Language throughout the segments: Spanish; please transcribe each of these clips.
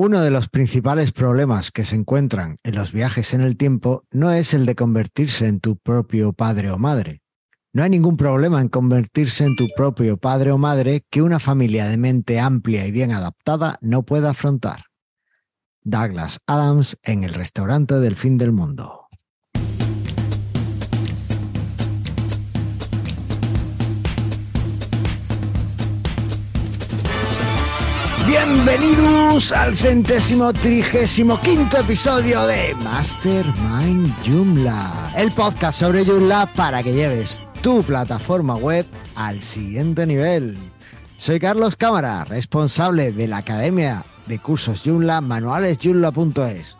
Uno de los principales problemas que se encuentran en los viajes en el tiempo no es el de convertirse en tu propio padre o madre. No hay ningún problema en convertirse en tu propio padre o madre que una familia de mente amplia y bien adaptada no pueda afrontar. Douglas Adams en el restaurante del fin del mundo. Bienvenidos al centésimo trigésimo quinto episodio de Mastermind Joomla, el podcast sobre Joomla para que lleves tu plataforma web al siguiente nivel. Soy Carlos Cámara, responsable de la Academia de Cursos Joomla, manualesjoomla.es.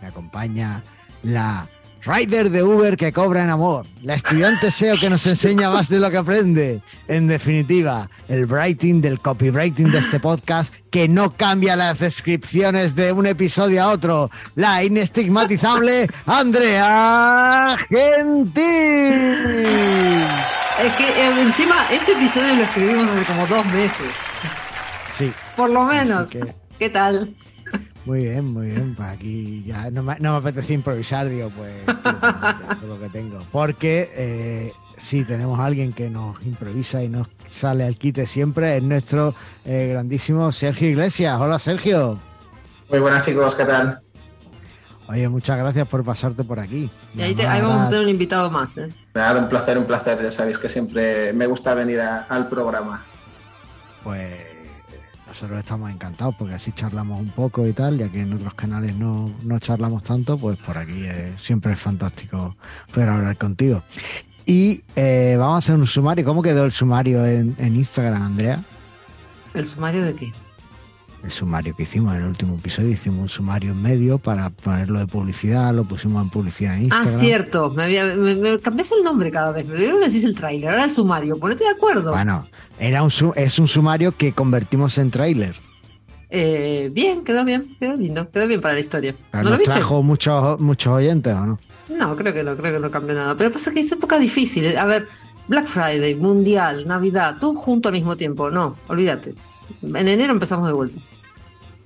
Me acompaña la Rider de Uber que cobra en amor. La estudiante SEO que nos enseña más de lo que aprende. En definitiva, el writing del copywriting de este podcast que no cambia las descripciones de un episodio a otro. La inestigmatizable Andrea Gentil. Es que eh, encima este episodio lo escribimos hace como dos meses. Sí. Por lo menos. que- ¿Qué tal? Muy bien, muy bien. Pues aquí ya no me, no me apetece improvisar, digo, pues tío, todo lo que tengo. Porque eh, sí, tenemos a alguien que nos improvisa y nos sale al quite siempre, es nuestro eh, grandísimo Sergio Iglesias. Hola Sergio. Muy buenas chicos, ¿qué tal? Oye, muchas gracias por pasarte por aquí. Y ahí, te- ahí vamos a tener un invitado más. ¿eh? Nada, un placer, un placer. Ya sabéis que siempre me gusta venir a- al programa. Pues nosotros estamos encantados porque así charlamos un poco y tal, ya que en otros canales no, no charlamos tanto, pues por aquí eh, siempre es fantástico poder hablar contigo. Y eh, vamos a hacer un sumario. ¿Cómo quedó el sumario en, en Instagram, Andrea? ¿El sumario de qué? El sumario que hicimos en el último episodio, hicimos un sumario en medio para ponerlo de publicidad, lo pusimos en publicidad en Ah, Instagram. cierto. Me, había, me, me cambias el nombre cada vez. Me vieron decís el tráiler. Ahora el sumario. Ponete de acuerdo. Bueno, era un, es un sumario que convertimos en tráiler. Eh, bien, quedó bien. Quedó lindo. Quedó bien para la historia. Pero ¿No lo nos viste? trajo muchos, muchos oyentes, ¿o no? No, creo que no, creo que no cambió nada. Pero pasa que es época difícil. A ver, Black Friday, Mundial, Navidad, todo junto al mismo tiempo. No, olvídate. En enero empezamos de vuelta.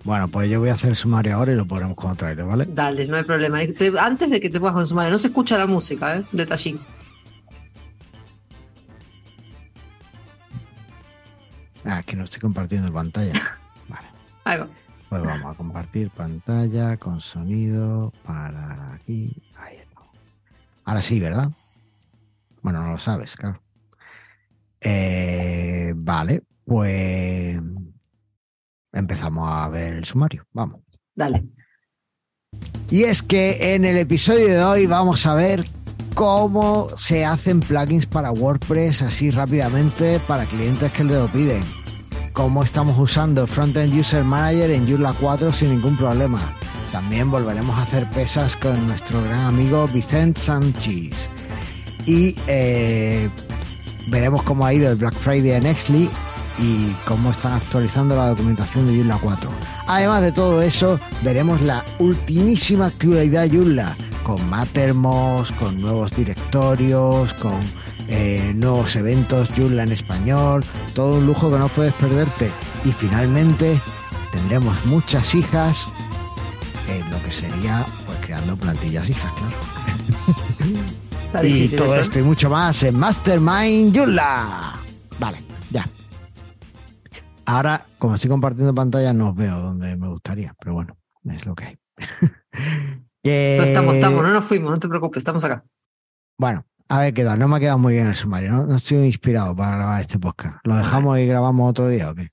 Bueno, pues yo voy a hacer el sumario ahora y lo ponemos trailer, ¿vale? Dale, no hay problema. Te- antes de que te pongas con el sumario, no se escucha la música, ¿eh? Detallín. Ah, que no estoy compartiendo pantalla. Vale, Ahí va. pues vamos a compartir pantalla con sonido para aquí. Ahí está. Ahora sí, ¿verdad? Bueno, no lo sabes, claro. Eh, vale, pues empezamos a ver el sumario. Vamos. Dale. Y es que en el episodio de hoy vamos a ver cómo se hacen plugins para WordPress así rápidamente para clientes que lo piden. Cómo estamos usando Frontend User Manager en Joomla 4 sin ningún problema. También volveremos a hacer pesas con nuestro gran amigo Vicente Sánchez. Y eh, veremos cómo ha ido el Black Friday en Nextly y cómo están actualizando la documentación de Joomla 4. Además de todo eso, veremos la ultimísima actualidad de Joomla, con Mattermost, con nuevos directorios, con eh, nuevos eventos Joomla en español, todo un lujo que no puedes perderte. Y finalmente tendremos muchas hijas en lo que sería pues creando plantillas hijas, claro. Y todo eso. esto y mucho más en Mastermind Joomla. Vale, ya. Ahora, como estoy compartiendo pantalla, no os veo donde me gustaría, pero bueno, es lo que hay. No estamos, estamos, no nos fuimos, no te preocupes, estamos acá. Bueno, a ver qué tal. No me ha quedado muy bien el sumario, ¿no? No estoy inspirado para grabar este podcast. ¿Lo dejamos y grabamos otro día o qué?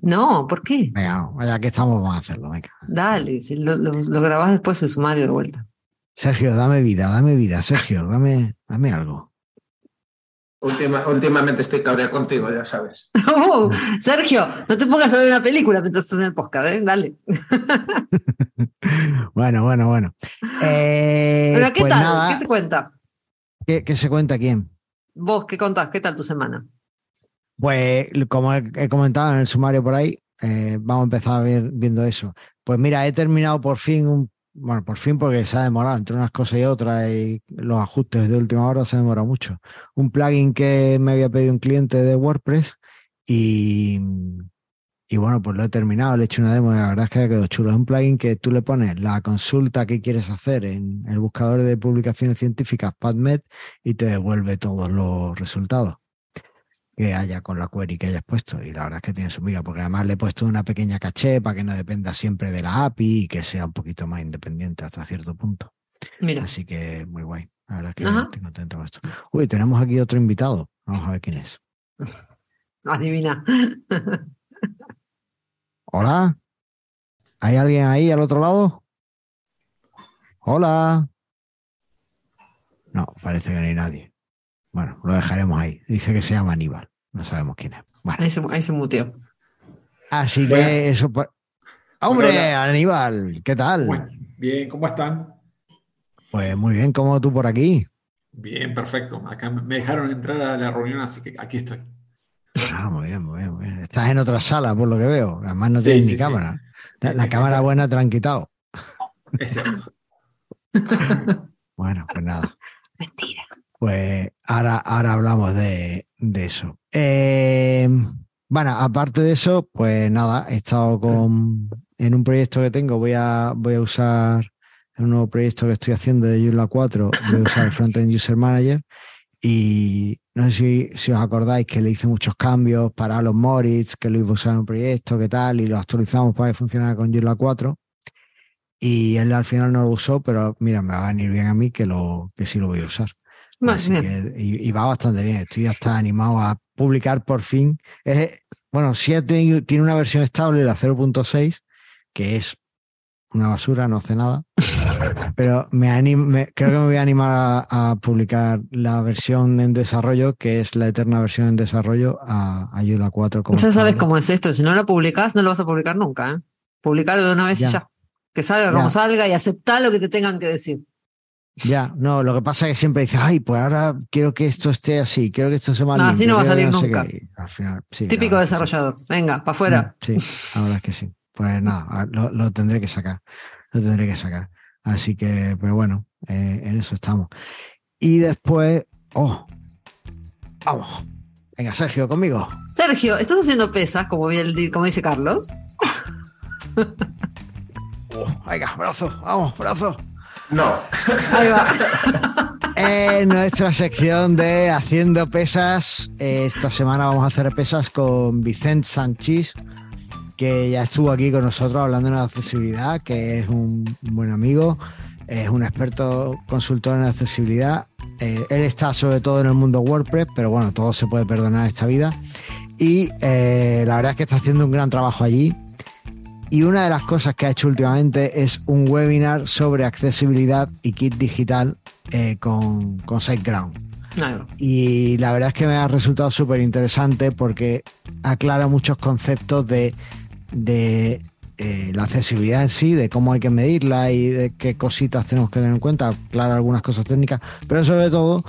No, ¿por qué? Venga, no, ya que estamos, vamos a hacerlo. Venga. Dale, si lo, lo, lo grabás después el sumario de vuelta. Sergio, dame vida, dame vida. Sergio, dame, dame algo. Última- últimamente estoy cabreado contigo, ya sabes. Oh, Sergio, no te pongas a ver una película mientras estás en el podcast, ¿eh? Dale. Bueno, bueno, bueno. Eh, Pero, ¿qué pues tal? nada, ¿Qué se cuenta? ¿qué, qué se cuenta quién? Vos, ¿qué contás? ¿Qué tal tu semana? Pues como he, he comentado en el sumario por ahí, eh, vamos a empezar a ver, viendo eso. Pues mira, he terminado por fin un, bueno, por fin porque se ha demorado entre unas cosas y otras y los ajustes de última hora se ha demorado mucho. Un plugin que me había pedido un cliente de WordPress y, Y bueno, pues lo he terminado, le he hecho una demo y la verdad es que ha quedado chulo. Es un plugin que tú le pones la consulta que quieres hacer en el buscador de publicaciones científicas PubMed y te devuelve todos los resultados que haya con la query que hayas puesto. Y la verdad es que tiene su miga, porque además le he puesto una pequeña caché para que no dependa siempre de la API y que sea un poquito más independiente hasta cierto punto. Mira. Así que muy guay. La verdad es que Ajá. estoy contento con esto. Uy, tenemos aquí otro invitado. Vamos a ver quién es. Adivina. Hola. ¿Hay alguien ahí al otro lado? Hola. No, parece que no hay nadie. Bueno, lo dejaremos ahí. Dice que se llama Aníbal. No sabemos quién es. Bueno, Ahí se, ahí se muteó. así que eso. ¡Hombre. Aníbal! ¿Qué tal? Bueno, bien, ¿cómo están? Pues muy bien, ¿cómo tú por aquí? Bien, perfecto. Acá me dejaron entrar a la reunión, así que aquí estoy. Ah, muy bien, muy bien, muy bien. Estás en otra sala, por lo que veo. Además no Sí, tienes sí, ni sí. cámara. La, Sí, la sí, cámara sí. buena te la han quitado. Es cierto. Bueno, pues nada. Mentira. Pues ahora, ahora hablamos de, de eso. Eh, bueno, aparte de eso, pues nada, he estado con en un proyecto que tengo, voy a, voy a usar en un nuevo proyecto que estoy haciendo de Joomla 4, voy a usar el Frontend User Manager y no sé si, si os acordáis que le hice muchos cambios para los Moritz, que lo iba a usar en un proyecto, que tal, y lo actualizamos para que funcionara con Joomla 4 y él al final no lo usó, pero mira, me va a venir bien a mí que, lo, que sí lo voy a usar. Así bien. que, y, y va bastante bien. Estoy hasta animado a publicar por fin. Es, bueno, sí tiene una versión estable, la 0.6, que es una basura, no hace nada. Pero me anim- me- creo que me voy a animar a, a publicar la versión en desarrollo, que es la eterna versión en desarrollo, a Ayuda 4. Como Ya sabes cómo es esto. Si no lo publicas, no lo vas a publicar nunca. ¿eh? Publicarlo de una vez Ya. y ya. Que salga Ya. como salga y aceptar lo que te tengan que decir. Ya, no, lo que pasa es que siempre dices, ay, pues ahora quiero que esto esté así, quiero que esto sea más No, así no va a salir no nunca. qué". Y al final, sí, Típico sí. desarrollador. Venga, para afuera. Mm, Sí, la verdad es que sí. Pues nada, lo, lo tendré que sacar. Lo tendré que sacar. Así que, pero bueno, eh, en eso estamos. Y después, oh, vamos. Venga, Sergio, conmigo. Sergio, ¿estás haciendo pesas, como, bien como dice Carlos? Oh, venga, brazo, vamos, brazo. No, Ahí va. En nuestra sección de Haciendo Pesas, esta semana vamos a hacer pesas con Vicente Sánchez, que ya estuvo aquí con nosotros hablando de accesibilidad, que es un, un buen amigo, es un experto consultor en accesibilidad. Eh, él está sobre todo en el mundo WordPress, pero bueno, todo se puede perdonar en esta vida. Y eh, la verdad es que está haciendo un gran trabajo allí. Y una de las cosas que ha hecho últimamente es un webinar sobre accesibilidad y kit digital eh, con, con SiteGround. Va. Y la verdad es que me ha resultado súper interesante porque aclara muchos conceptos de, de eh, la accesibilidad en sí, de cómo hay que medirla y de qué cositas tenemos que tener en cuenta, aclara algunas cosas técnicas, pero sobre todo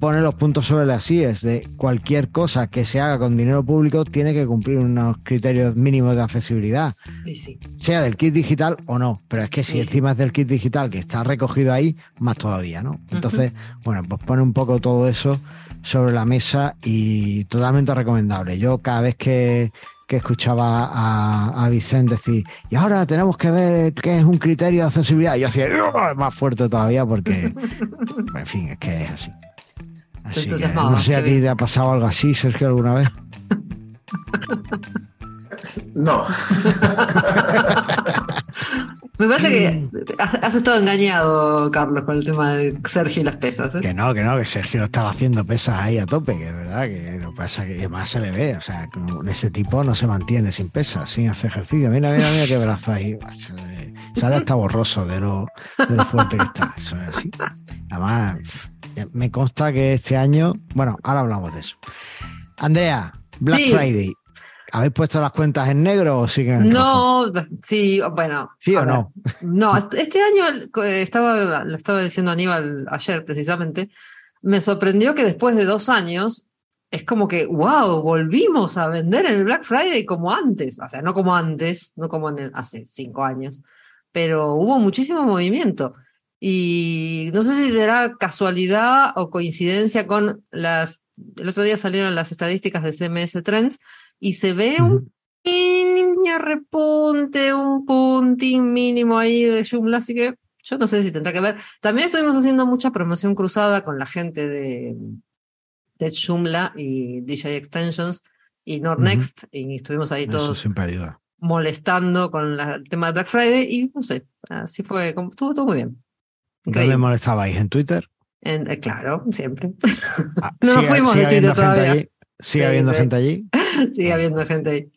pone los puntos sobre las IES de cualquier cosa que se haga con dinero público tiene que cumplir unos criterios mínimos de accesibilidad Sí, sí. sea del kit digital o no, pero es que si Sí, encima es del kit digital que está recogido ahí, más todavía, ¿no? Entonces, bueno, pues pone un poco todo eso sobre la mesa y totalmente recomendable. Yo cada vez que, que escuchaba a, a Vicente decir, y ahora tenemos que ver qué es un criterio de accesibilidad, yo hacía más fuerte todavía porque, en fin, es que es así. Así que, entusiasmaba, no sé, ¿a ti te ha pasado algo así, Sergio, alguna vez? no. Me parece que has estado engañado, Carlos, con el tema de Sergio y las pesas. ¿eh? Que no, que no, que Sergio estaba haciendo pesas ahí a tope, que es verdad, que lo que pasa que además se le ve, o sea, ese tipo no se mantiene sin pesas, sin hacer ejercicio. Mira, mira, mira qué brazo ahí. Sale hasta borroso de lo, de lo fuerte que está. Eso es así. Además, me consta que este año, bueno, ahora hablamos de eso. Andrea, Black Sí. Friday. ¿Habéis puesto las cuentas en negro o siguen en rojo? No, sí, bueno. ¿Sí o ver. no? No, est- este año eh, estaba, lo estaba diciendo Aníbal ayer precisamente, me sorprendió que después de dos años es como que, wow, volvimos a vender en el Black Friday como antes, o sea, no como antes, no como en el- hace cinco años, pero hubo muchísimo movimiento. Y no sé si será casualidad o coincidencia con las, el otro día salieron las estadísticas de CMS Trends y se ve un Ujú. pequeño repunte, un puntín mínimo ahí de Joomla, así que yo no sé si tendrá que ver. También estuvimos haciendo mucha promoción cruzada con la gente de, de Joomla y DJ Extensions y Nordnext, y estuvimos ahí Eso todos siempre ayuda. molestando con la- el tema de Black Friday y no sé, así fue, como- estuvo todo muy bien. ¿Dónde molestabais? ¿En Twitter? En- eh, claro, siempre. Ah, No nos ¿sigue- fuimos de sigue habiendo Twitter gente todavía. allí? ¿Sigue Sí, habiendo gente allí? Sigue Ah. habiendo gente ahí.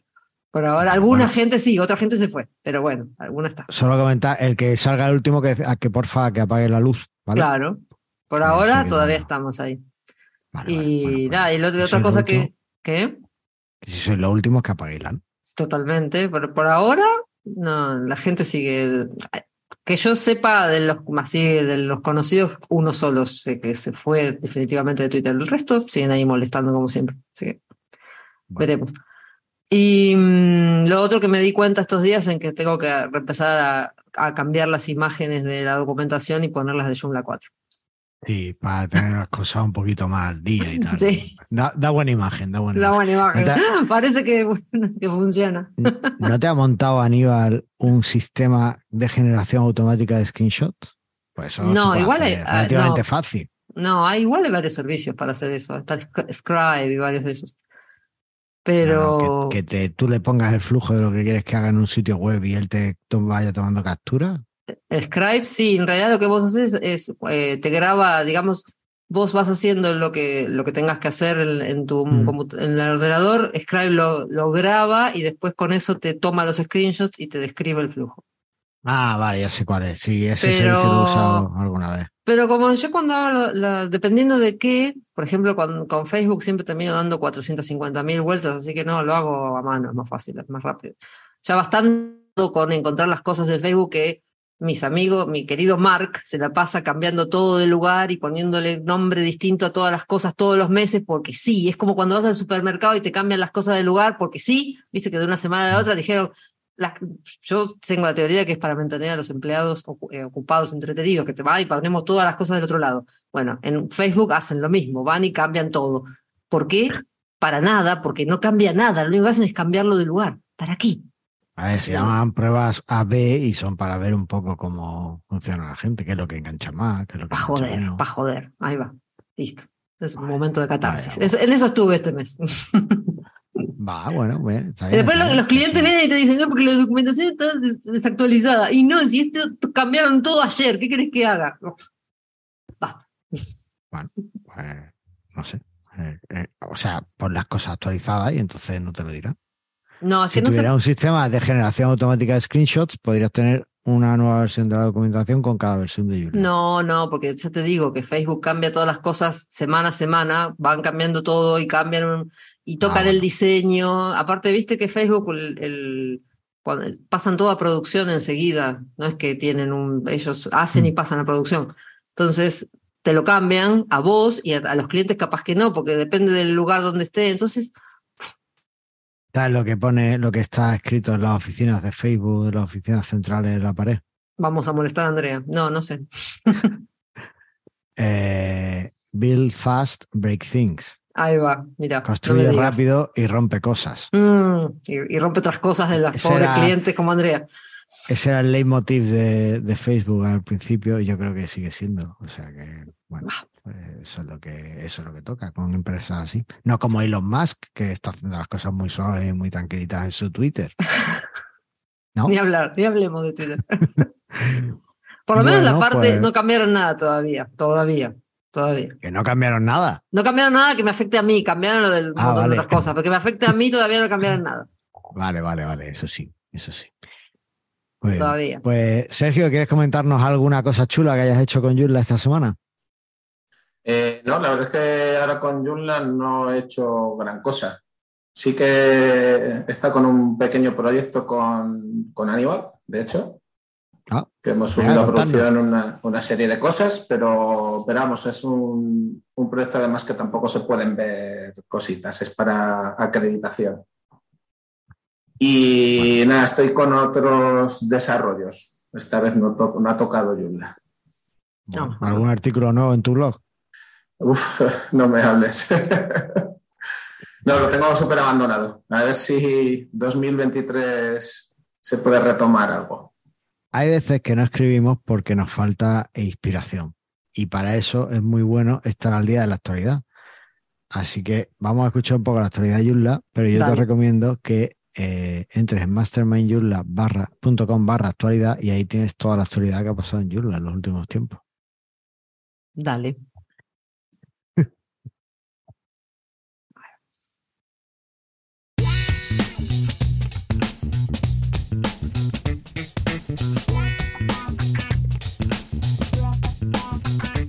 Por ahora, alguna Bueno. gente sí, otra gente se fue, pero bueno, alguna está. Solo comentar, el que salga el último, que, a que porfa que apague la luz, ¿vale? Claro. Por ahora todavía estamos ahí. Vale, y vale, nada, y lo- otra cosa lo que, último- ¿qué? que Si sois los últimos, que apaguéis la luz. Totalmente, pero por ahora no, la gente sigue. Que yo sepa de los así de los conocidos, uno solo sé que se fue definitivamente de Twitter. El resto siguen ahí molestando como siempre. Así que Bueno. veremos. Y mm, lo otro que me di cuenta estos días en que tengo que empezar a, a cambiar las imágenes de la documentación y ponerlas de Joomla 4. Sí, para tener las cosas un poquito más al día y tal. Sí. Da, da buena imagen, da buena imagen. buena imagen. Parece que, bueno, que funciona. ¿No te ha montado, Aníbal, un sistema de generación automática de screenshots? Pues eso No, igual hacer hay- ah, relativamente no. fácil. No, hay igual hay varios servicios para hacer eso. Está Scribe y varios de esos. Pero no, que, que te, tú le pongas el flujo de lo que quieres que haga en un sitio web y él te vaya tomando captura. Scribe, sí, en realidad lo que vos haces es, eh, te graba, digamos, vos vas haciendo lo que, lo que tengas que hacer en, en tu Mm. en el ordenador, Scribe lo, lo graba y después con eso te toma los screenshots y te describe el flujo. Ah, vale, ya sé cuál es. Sí, ese Pero- servicio lo he usado alguna vez. Pero como yo cuando hago, lo- la- dependiendo de qué, por ejemplo, con, con Facebook siempre termino dando 450 mil vueltas, así que no, lo hago a mano, es más fácil, es más rápido. Ya bastante con encontrar las cosas en Facebook que mis amigos, mi querido Mark, se la pasa cambiando todo de lugar y poniéndole nombre distinto a todas las cosas todos los meses, porque sí, es como cuando vas al supermercado y te cambian las cosas de lugar, porque sí, viste que de una semana a la otra dijeron, las- yo tengo la teoría que es para mantener a los empleados eh, ocupados, entretenidos, que te va y ponemos todas las cosas del otro lado. Bueno, en Facebook hacen lo mismo, van y cambian todo. ¿Por qué? Para nada, porque no cambia nada, lo único que hacen es cambiarlo de lugar. ¿Para qué? A ver, se llaman pruebas AB y son para ver un poco cómo funciona la gente, qué es lo que engancha más, qué es lo que Para joder, menos. para joder. Ahí va. Listo. Es un momento de catarsis. En eso estuve este mes. Va, bueno, bueno, está bien, después está lo- bien, los clientes sí. vienen y te dicen, no, porque la documentación está des- desactualizada. Y no, si esto cambiaron todo ayer, ¿qué querés que haga? No. Basta. Pues, no sé. Eh, eh, o sea, pon las cosas actualizadas y entonces no te lo dirán. No, es Si que no se tuviera un sistema de generación automática de screenshots, podrías tener una nueva versión de la documentación con cada versión de Joomla. No, no, porque ya te digo que Facebook cambia todas las cosas semana a semana, van cambiando todo y cambian y tocan bueno. el diseño. Aparte, viste que Facebook el, el- cuando- pasan toda producción enseguida, no es que tienen un, ellos hacen y Mm. pasan a producción. Entonces, te lo cambian a vos y a, a los clientes capaz que no, porque depende del lugar donde esté. Entonces, ¿Sabes lo que pone, lo que está escrito en las oficinas de Facebook, en las oficinas centrales de la pared? vamos a molestar a Andrea. No, no sé. Eh, build fast, break things. Ahí va, mira. Construye rápido y rompe cosas. Mm, y, y rompe otras cosas de las Ese pobres era- clientes como Andrea. Ese era el leitmotiv de, de Facebook al principio y yo creo que sigue siendo. O sea que, bueno, pues eso es lo que, eso es lo que toca con empresas así. No como Elon Musk, que está haciendo las cosas muy suaves y muy tranquilitas en su Twitter. ¿No? Ni hablar, ni hablemos de Twitter. Por lo menos la parte, pues- no cambiaron nada todavía, todavía, todavía. Que no cambiaron nada. No cambiaron nada que me afecte a mí, cambiaron lo del Ah, montón de otras cosas, porque me afecte a mí todavía no cambiaron nada, Vale, vale, vale, eso sí, eso sí. Muy bien. todavía. Pues, Sergio, ¿quieres comentarnos alguna cosa chula que hayas hecho con Joomla esta semana? Eh, no, la verdad es que ahora con Joomla no he hecho gran cosa. Sí que está con un pequeño proyecto con, con Aníbal, de hecho, Ah, que hemos subido a producción una, una serie de cosas, pero, pero vamos, es un, un proyecto además que tampoco se pueden ver cositas, es para acreditación. Y nada, estoy con otros desarrollos. Esta vez no, to- no ha tocado Joomla. ¿Algún artículo nuevo en tu blog? Uf, no me hables. No, lo tengo súper abandonado. A ver si 2023 se puede retomar algo. Hay veces que no escribimos porque nos falta inspiración. Y para eso es muy bueno estar al día de la actualidad. Así que vamos a escuchar un poco la actualidad de Yulla, pero yo Dale. te recomiendo que eh, entres en mastermindyulla.com barra actualidad y ahí tienes toda la actualidad que ha pasado en Yulla en los últimos tiempos. Dale.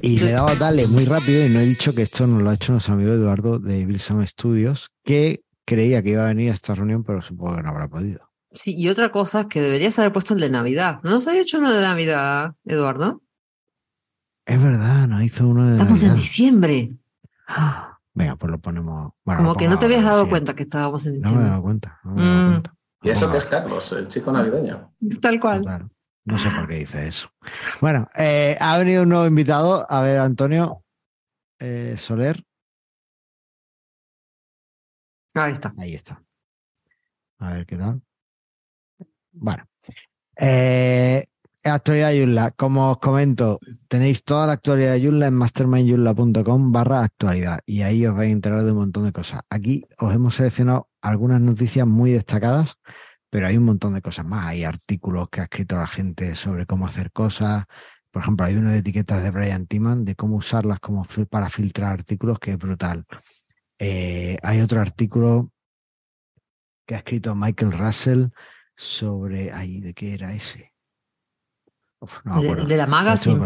Y le he dado a darle muy rápido y no he dicho que esto nos lo ha hecho nuestro amigo Eduardo de Bilsam Studios, que creía que iba a venir a esta reunión, pero supongo que no habrá podido. Sí, y otra cosa que deberías haber puesto el de Navidad. ¿No nos había hecho uno de Navidad, Eduardo? Es verdad, nos hizo uno de Estamos en diciembre. ¡Ah! Venga, pues lo ponemos. bueno, Como lo que no te habías dado cuenta que estábamos en No me he diciembre. dado cuenta. No me he dado Mm. cuenta. Y eso que es Carlos, el chico navideño. Tal cual. No sé por qué dice eso. Bueno, eh, ha venido un nuevo invitado. A ver, Antonio eh, Soler. Ahí está. Ahí está. A ver qué tal. Bueno. Eh, actualidad de Joomla. Como os comento, tenéis toda la actualidad de Joomla en mastermindjoomla.com barra actualidad y ahí os vais a enterar de un montón de cosas. Aquí os hemos seleccionado algunas noticias muy destacadas, pero hay un montón de cosas más. Hay artículos que ha escrito la gente sobre cómo hacer cosas. Por ejemplo, hay uno de etiquetas de Brian Timan de cómo usarlas como para filtrar artículos que es brutal. Eh, hay otro artículo que ha escrito Michael Russell sobre. Ay, ¿de qué era ese? Uf, no me De, acuerdo. de la magazine.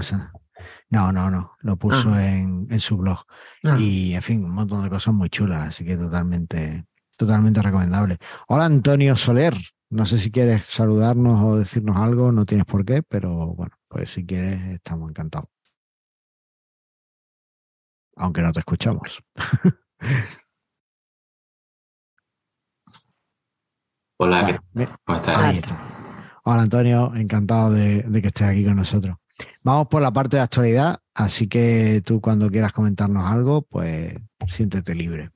No, no, no. Lo puso Ah. en, en su blog. Ah. Y, en fin, un montón de cosas muy chulas. Así que totalmente, totalmente recomendable. Hola, Antonio Soler. No sé si quieres saludarnos o decirnos algo. No tienes por qué, pero bueno, pues si quieres, estamos encantados. Aunque no te escuchamos. Hola, Vale, ¿qué- bien. ¿cómo estás? Ahí está. Hola Antonio, encantado de, de que estés aquí con nosotros. Vamos por la parte de actualidad, así que tú cuando quieras comentarnos algo, pues siéntete libre.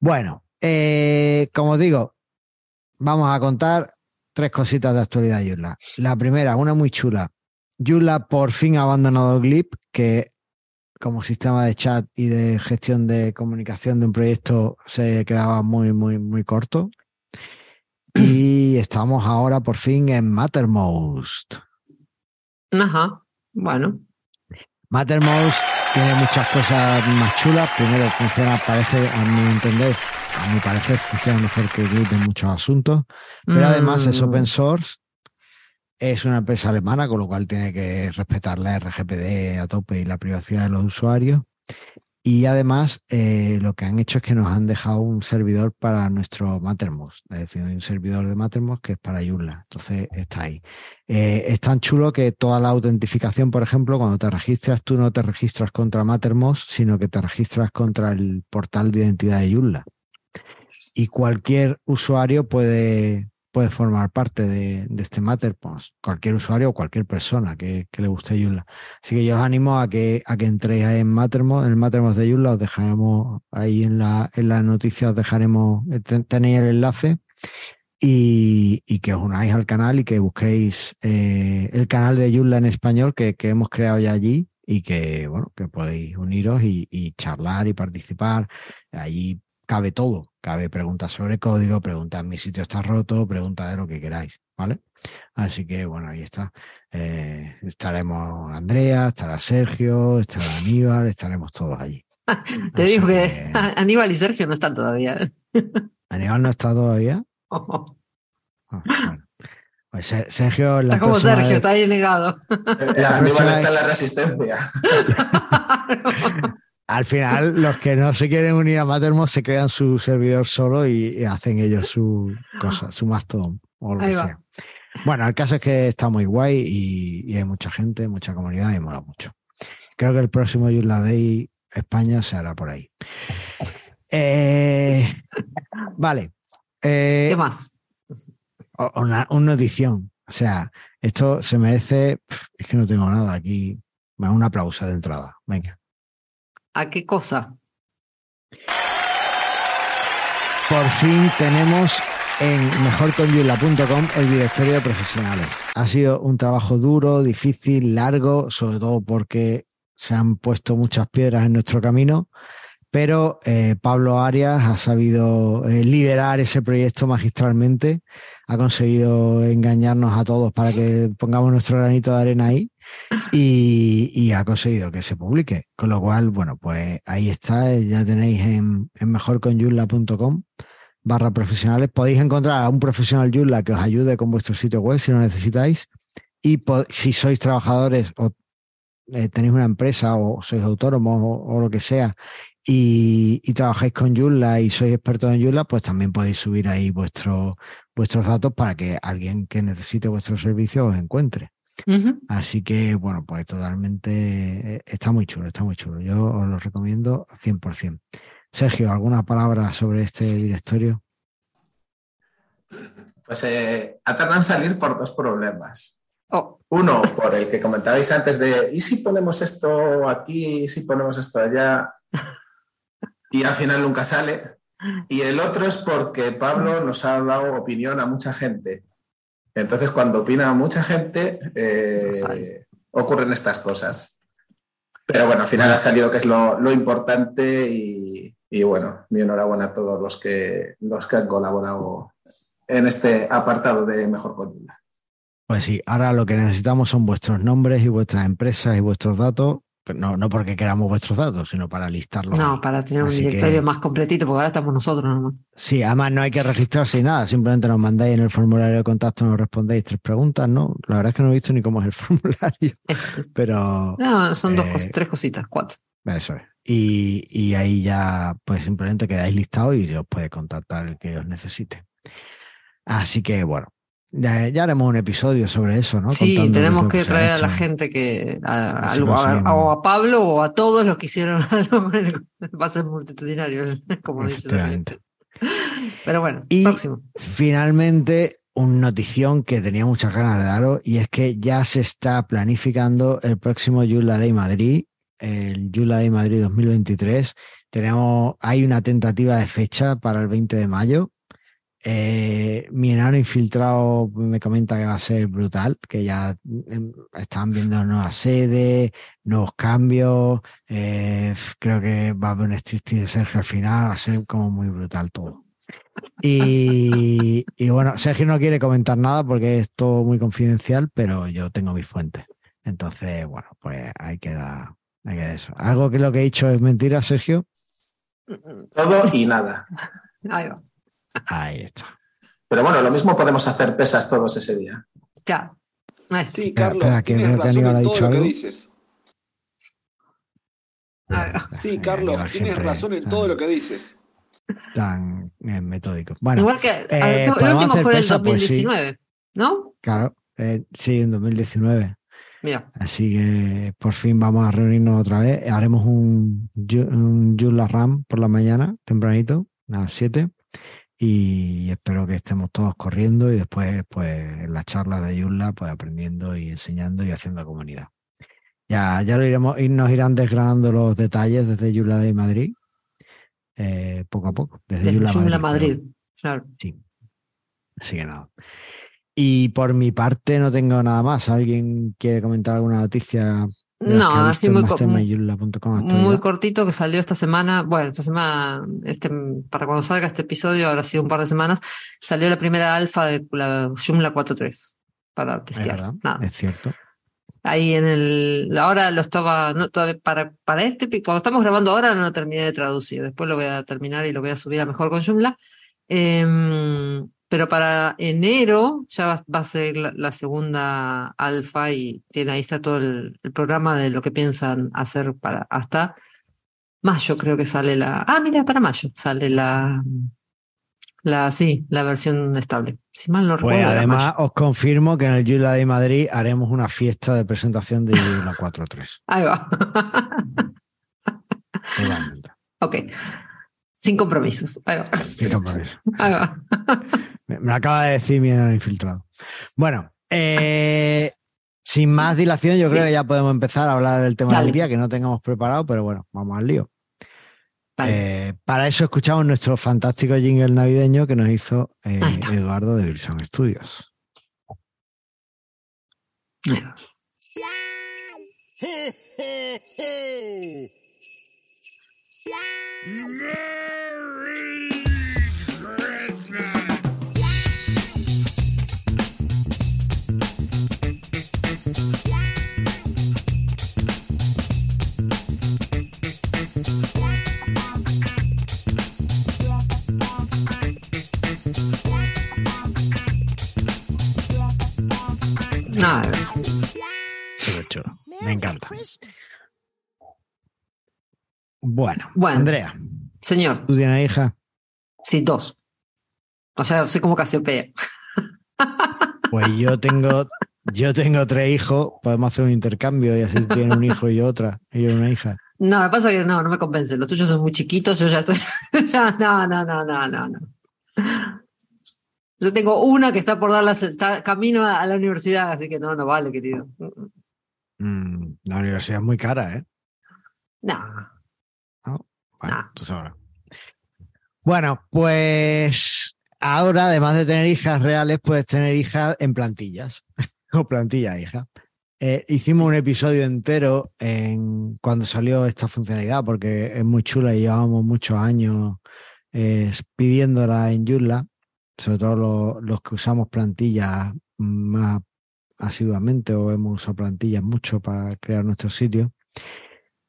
Bueno, eh, como digo, vamos a contar tres cositas de actualidad Joomla. La primera, una muy chula. Joomla por fin ha abandonado Glip, que como sistema de chat y de gestión de comunicación de un proyecto se quedaba muy, muy, muy corto. Y estamos ahora por fin en Mattermost. Ajá. Bueno. Mattermost tiene muchas cosas más chulas. Primero, funciona, parece, a mi entender, a mi parecer, funciona mejor que Glip en muchos asuntos. Pero además es Mm, open source. Es una empresa alemana, con lo cual tiene que respetar la RGPD a tope y la privacidad de los usuarios. Y además, eh, lo que han hecho es que nos han dejado un servidor para nuestro Mattermost, es decir, un servidor de Mattermost que es para Joomla. Entonces, está ahí. Eh, es tan chulo que toda la autentificación, por ejemplo, cuando te registras, tú no te registras contra Mattermost, sino que te registras contra el portal de identidad de Joomla. Y cualquier usuario puede, puede formar parte de, de este Mattermost. Cualquier usuario o cualquier persona que, que le guste Joomla. Así que yo os animo a que, a que entréis en Mattermost, en el Mattermost de Joomla, os dejaremos ahí en la, en la noticia, os dejaremos, eh, ten- tenéis el enlace y, y que os unáis al canal y que busquéis eh, el canal de Joomla en español que, que hemos creado ya allí y que, bueno, que podéis uniros y charlar y participar. Allí cabe todo, cabe preguntas sobre código, preguntas mi sitio está roto, preguntas de lo que queráis, ¿vale? Así que, bueno, ahí está. Eh, estaremos Andrea, estará Sergio, estará Aníbal, estaremos todos allí. Te Así digo que que- Aníbal y Sergio no están todavía. Aníbal no está todavía. Ah, bueno. Pues Ser- Sergio, la Está como Sergio, vez- está ahí negado. Eh, Aníbal está en la resistencia. Al final, los que no se quieren unir a Mattermost se crean su servidor solo y, y hacen ellos su cosa, su Mastodon o lo Ahí que va. sea. Bueno, el caso es que está muy guay y, y hay mucha gente, mucha comunidad y mola mucho. Creo que el próximo Joomla Day España se hará por ahí. Eh, vale. Eh, ¿Qué más? una, una notición. O sea, esto se merece. Es que no tengo nada aquí. Bueno, un aplauso de entrada. Venga. ¿A qué cosa? por fin tenemos en mejorconyula.com el directorio de profesionales. Ha sido un trabajo duro, difícil, largo, sobre todo porque se han puesto muchas piedras en nuestro camino, pero eh, Pablo Arias ha sabido eh, liderar ese proyecto magistralmente, ha conseguido engañarnos a todos para que pongamos nuestro granito de arena ahí y, ha conseguido que se publique. Con lo cual, bueno, pues ahí está, ya tenéis en, en mejorconyula.com barra profesionales. Podéis encontrar a un profesional Joomla que os ayude con vuestro sitio web si lo necesitáis. Y si sois trabajadores o eh, tenéis una empresa o sois autónomos o, lo que sea y, trabajáis con Joomla y sois expertos en Joomla, pues también podéis subir ahí vuestro, vuestros datos para que alguien que necesite vuestro servicio os encuentre. Así que, bueno, pues totalmente eh, está muy chulo, está muy chulo. Yo os lo recomiendo 100%. Sergio, ¿alguna palabra sobre este directorio? Pues eh, en salir por dos problemas. Oh. Uno, por el que comentabais antes de, ¿y si ponemos esto aquí? ¿Y si ponemos esto allá? Y al final nunca sale. Y el otro es porque Pablo nos ha dado opinión a mucha gente. Entonces, cuando opina mucha gente, eh, ocurren estas cosas. Pero bueno, al final ha salido que es lo, importante y, bueno, mi enhorabuena a todos los que, los que han colaborado en este apartado de Mejor Columna. Pues sí, ahora lo que necesitamos son vuestros nombres y vuestras empresas y vuestros datos no, no porque queramos vuestros datos, sino para listarlos. No, para tener un directorio más completito, porque ahora estamos nosotros nomás. Sí, además no hay que registrarse ni nada, simplemente nos mandáis en el formulario de contacto, nos respondéis tres preguntas, ¿no? La verdad es que no he visto ni cómo es el formulario, pero... No, son dos eh, tres cositas, cuatro. Eso es. Y, y ahí ya, pues simplemente quedáis listados y os puede contactar el que os necesite. Así que, bueno, ya, haremos un episodio sobre eso, ¿no? Sí, tenemos que, traer a la gente que, a, o a Pablo o a todos los que hicieron algo va a ser multitudinario, como dice. Pero bueno, y próximo. Finalmente, una notición que tenía muchas ganas de daros y es que ya se está planificando el próximo Yula Day Madrid, el Yula Day Madrid 2023. Tenemos, hay una tentativa de fecha para el 20 de mayo eh, mi enano infiltrado me comenta que va a ser brutal, que ya em, están viendo nuevas sedes, nuevos cambios. Eh, creo que va a haber un striptease de Sergio al final, va a ser como muy brutal todo. Y, bueno, Sergio no quiere comentar nada porque es todo muy confidencial, pero yo tengo mis fuentes. Entonces, bueno, pues hay que dar, hay que eso. ¿Algo que lo que he dicho es mentira, Sergio? Todo y nada. Ahí va. Ahí está. Pero bueno, lo mismo podemos hacer pesas todos ese día. Claro. Sí, Carlos, tienes razón en todo lo que dices. Sí, Carlos, tienes razón en todo lo que dices. Tan eh, metódico. Bueno, Igual que eh, el último fue en el 2019, pues ¿no? Claro, eh, sí, en 2019. Mira. Así que por fin vamos a reunirnos otra vez. Haremos un, un Joomla RAM por la mañana, tempranito, a las 7 y espero que estemos todos corriendo y después pues en las charlas de Joomla pues aprendiendo y enseñando y haciendo comunidad. Ya, ya lo iremos y nos irán desgranando los detalles desde Joomla de Madrid eh, poco a poco. Desde, Joomla, Madrid, claro. Sí. Así que nada. Y por mi parte no tengo nada más. ¿Alguien quiere comentar alguna noticia no, así muy, muy cortito que salió esta semana. Bueno, esta semana, este, para cuando salga este episodio, habrá sido un par de semanas, salió la primera alfa de la Joomla 4.3 para testear. Es, cierto. Ahí en el. Ahora lo estaba. No, para, para este. Cuando estamos grabando ahora no lo terminé de traducir. Después lo voy a terminar y lo voy a subir a mejor con Joomla. Eh, pero para enero ya va, a ser la, segunda alfa y tiene, ahí está todo el, programa de lo que piensan hacer para hasta mayo creo que sale la... Ah, mira, para mayo sale la... La, sí, la versión estable. Si mal no pues recuerdo. además, os confirmo que en el Yula de Madrid haremos una fiesta de presentación de Yula 4.3. Ahí va. ok. Sin compromisos. Ahí va. Sin compromisos. Ahí va. Me, lo acaba de decir mi enano infiltrado. Bueno, eh, sin más dilación, yo creo que ya podemos empezar a hablar del tema del día que no tengamos preparado, pero bueno, vamos al lío. Eh, para eso escuchamos nuestro fantástico jingle navideño que nos hizo eh, Eduardo de Wilson Studios. Nada. Me encanta. Bueno, Bueno. Andrea, Señor, ¿tú tienes hija? sí, dos. O sea, soy como Casiopea. Pues yo tengo, yo tengo tres hijos, podemos hacer un intercambio y así tú tienes un hijo y otra, y yo una hija. No, me pasa que no, no me convence. Los tuyos son muy chiquitos, yo ya estoy. ya, no, no, no, no, no, no. Yo tengo una que está por dar la, está camino a, la universidad, así que no, no vale, querido. Mm, la universidad es muy cara, ¿eh? No. Bueno, Nah. tú sabrás. Bueno, pues ahora, además de tener hijas reales, puedes tener hijas en plantillas. o plantilla hija. Eh, hicimos un episodio entero en cuando salió esta funcionalidad, porque es muy chula y llevábamos muchos años eh, pidiéndola en Joomla, sobre todo lo- los que usamos plantillas más asiduamente o hemos usado plantillas mucho para crear nuestros sitios.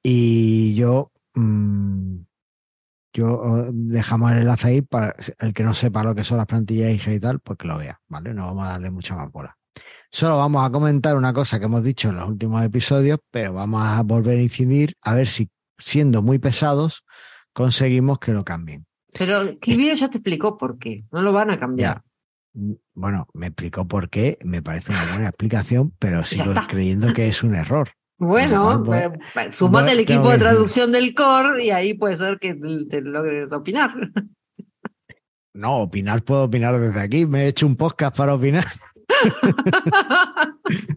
Y yo, mm, yo oh, dejamos el enlace ahí para el que no sepa lo que son las plantillas hija y tal, pues que lo vea, ¿vale? No vamos a darle mucha más bola. Solo vamos a comentar una cosa que hemos dicho en los últimos episodios, pero vamos a volver a incidir a ver si, siendo muy pesados, conseguimos que lo cambien. Pero Kibio ya te explicó por qué. No lo van a cambiar. Mm, Bueno, me explicó por qué, me parece una buena explicación, pero sigo creyendo que es un error. Bueno, Bueno, eh, sumate al equipo de traducción del core y ahí puede ser que te, te logres opinar. No, opinar puedo opinar desde aquí. Me he hecho un podcast para opinar.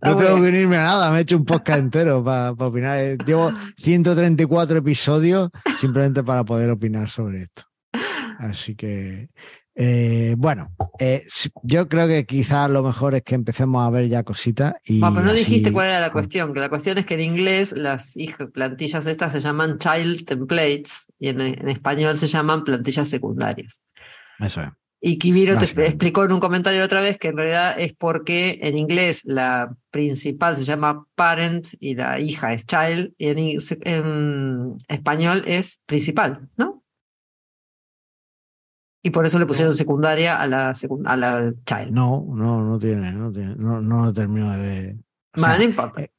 No muy tengo que unirme a nada, me he hecho un podcast entero para, opinar. Eh, Llevo 134 episodios simplemente para poder opinar sobre esto. Así que, eh, bueno, eh, yo creo que quizás lo mejor es que empecemos a ver ya cositas. Y Bueno, pero no así- dijiste cuál era la cuestión, que la cuestión es que en inglés las plantillas estas se llaman child templates y en, en español se llaman plantillas secundarias. Eso es. Y Kibiro te explicó en un comentario otra vez que en realidad es porque en inglés la principal se llama parent y la hija es child y en español es principal, ¿no? Y por eso le pusieron secundaria a la, a la child. No, no, no tiene, no tiene, no, no lo termino de. Vale, no importa. eh,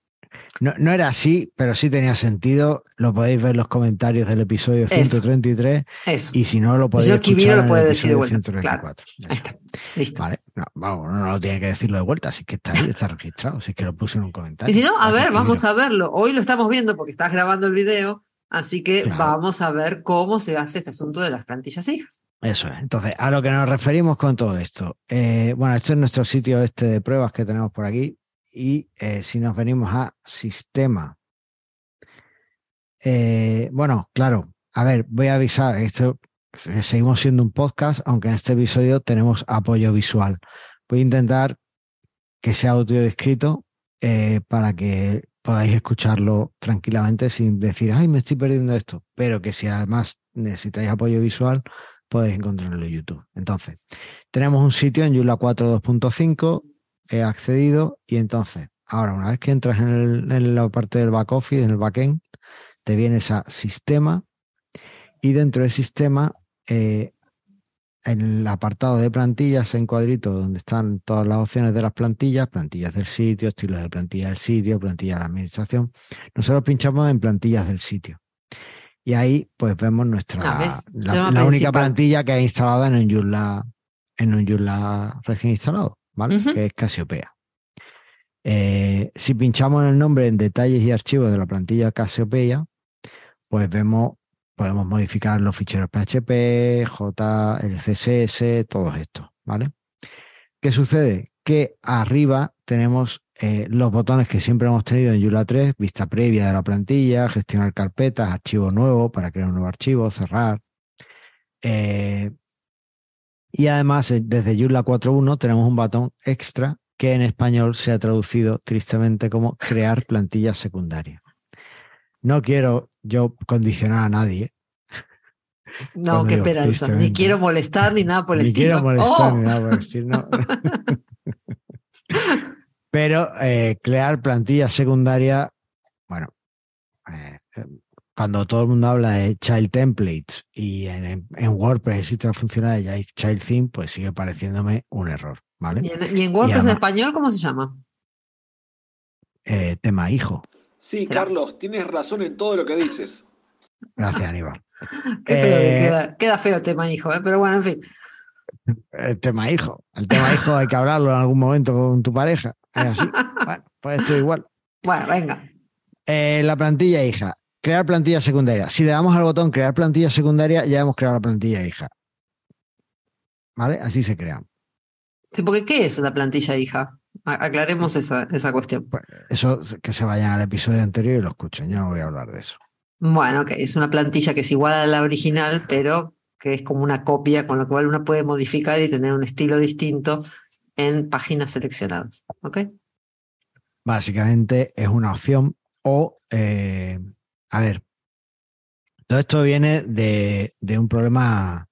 no, no era así, pero sí tenía sentido. Lo podéis ver en los comentarios del episodio Eso. 133 Eso. y si no lo podéis Kibiro escuchar lo en puede el decir de vuelta, claro. 134. Ya Ahí está. Listo. Vale, no, vamos, no, no tiene que decirlo de vuelta, así que está ahí, está registrado, así que lo puse en un comentario. Y si no, a ver, vamos a verlo. Hoy lo estamos viendo porque estás grabando el video, así que Claro. vamos a ver cómo se hace este asunto de las plantillas hijas. Eso es. Entonces, a lo que nos referimos con todo esto. Eh, bueno, este es nuestro sitio este de pruebas que tenemos por aquí. Y eh, si nos venimos a sistema. eh, bueno, claro, a ver, voy a avisar, esto seguimos siendo un podcast, aunque en este episodio tenemos apoyo visual. Voy a intentar que sea audio descrito eh, para que podáis escucharlo tranquilamente sin decir, ay, me estoy perdiendo esto, pero que si además necesitáis apoyo visual, podéis encontrarlo en YouTube. Entonces, tenemos un sitio en Joomla 4 2.5, he accedido y entonces, ahora una vez que entras en, el- en la parte del back office, en el backend, te vienes a sistema y dentro del sistema, eh, en el apartado de plantillas, en cuadrito, donde están todas las opciones de las plantillas, plantillas del sitio, estilos de plantilla del sitio, plantilla de la administración, nosotros pinchamos en plantillas del sitio. Y ahí pues vemos nuestra ¿ves? La, única plantilla que hay instalada en un Joomla, en un Joomla recién instalado, ¿vale? Que es Casiopea. Eh, si pinchamos en el nombre en detalles y archivos de la plantilla Casiopea, pues vemos, podemos modificar los ficheros PHP, J, el CSS, todos estos, ¿vale? ¿Qué sucede? que arriba tenemos eh, los botones que siempre hemos tenido en Joomla 3, vista previa de la plantilla, gestionar carpetas, archivo nuevo para crear un nuevo archivo, cerrar. Eh, y además, eh, desde Joomla 4.1 tenemos un botón extra que en español se ha traducido tristemente como crear plantilla secundaria. No quiero yo condicionar a nadie. No, qué esperanza. Ni quiero molestar ni nada por el ni estilo. quiero molestar ¡Oh! ni nada por el estilo. no. Pero eh, crear plantilla secundaria, bueno, eh, cuando todo el mundo habla de child templates y en, en WordPress existe la funcionalidad de child theme, pues sigue pareciéndome un error, ¿vale? ¿Y en, y en WordPress en además- español cómo se llama? Eh, tema hijo. Sí, Será. Carlos, tienes razón en todo lo que dices. Gracias, Aníbal. Qué feo que Eh, queda, queda feo tema hijo, ¿eh? pero bueno, en fin. El tema hijo. El tema hijo hay que hablarlo en algún momento con tu pareja. ¿Es así? Bueno, pues esto igual. Bueno, venga. Eh, la plantilla hija. Crear plantilla secundaria. Si le damos al botón crear plantilla secundaria, ya hemos creado la plantilla hija. ¿Vale? Así se crea. Sí, porque ¿qué es una plantilla hija? Aclaremos esa, esa cuestión. Eso que se vayan al episodio anterior y lo escuchen. Yo no voy a hablar de eso. Bueno, ok, es una plantilla que es igual a la original, pero que es como una copia, con lo cual uno puede modificar y tener un estilo distinto en páginas seleccionadas. ¿Ok? Básicamente es una opción o, eh, a ver, todo esto viene de, de un problema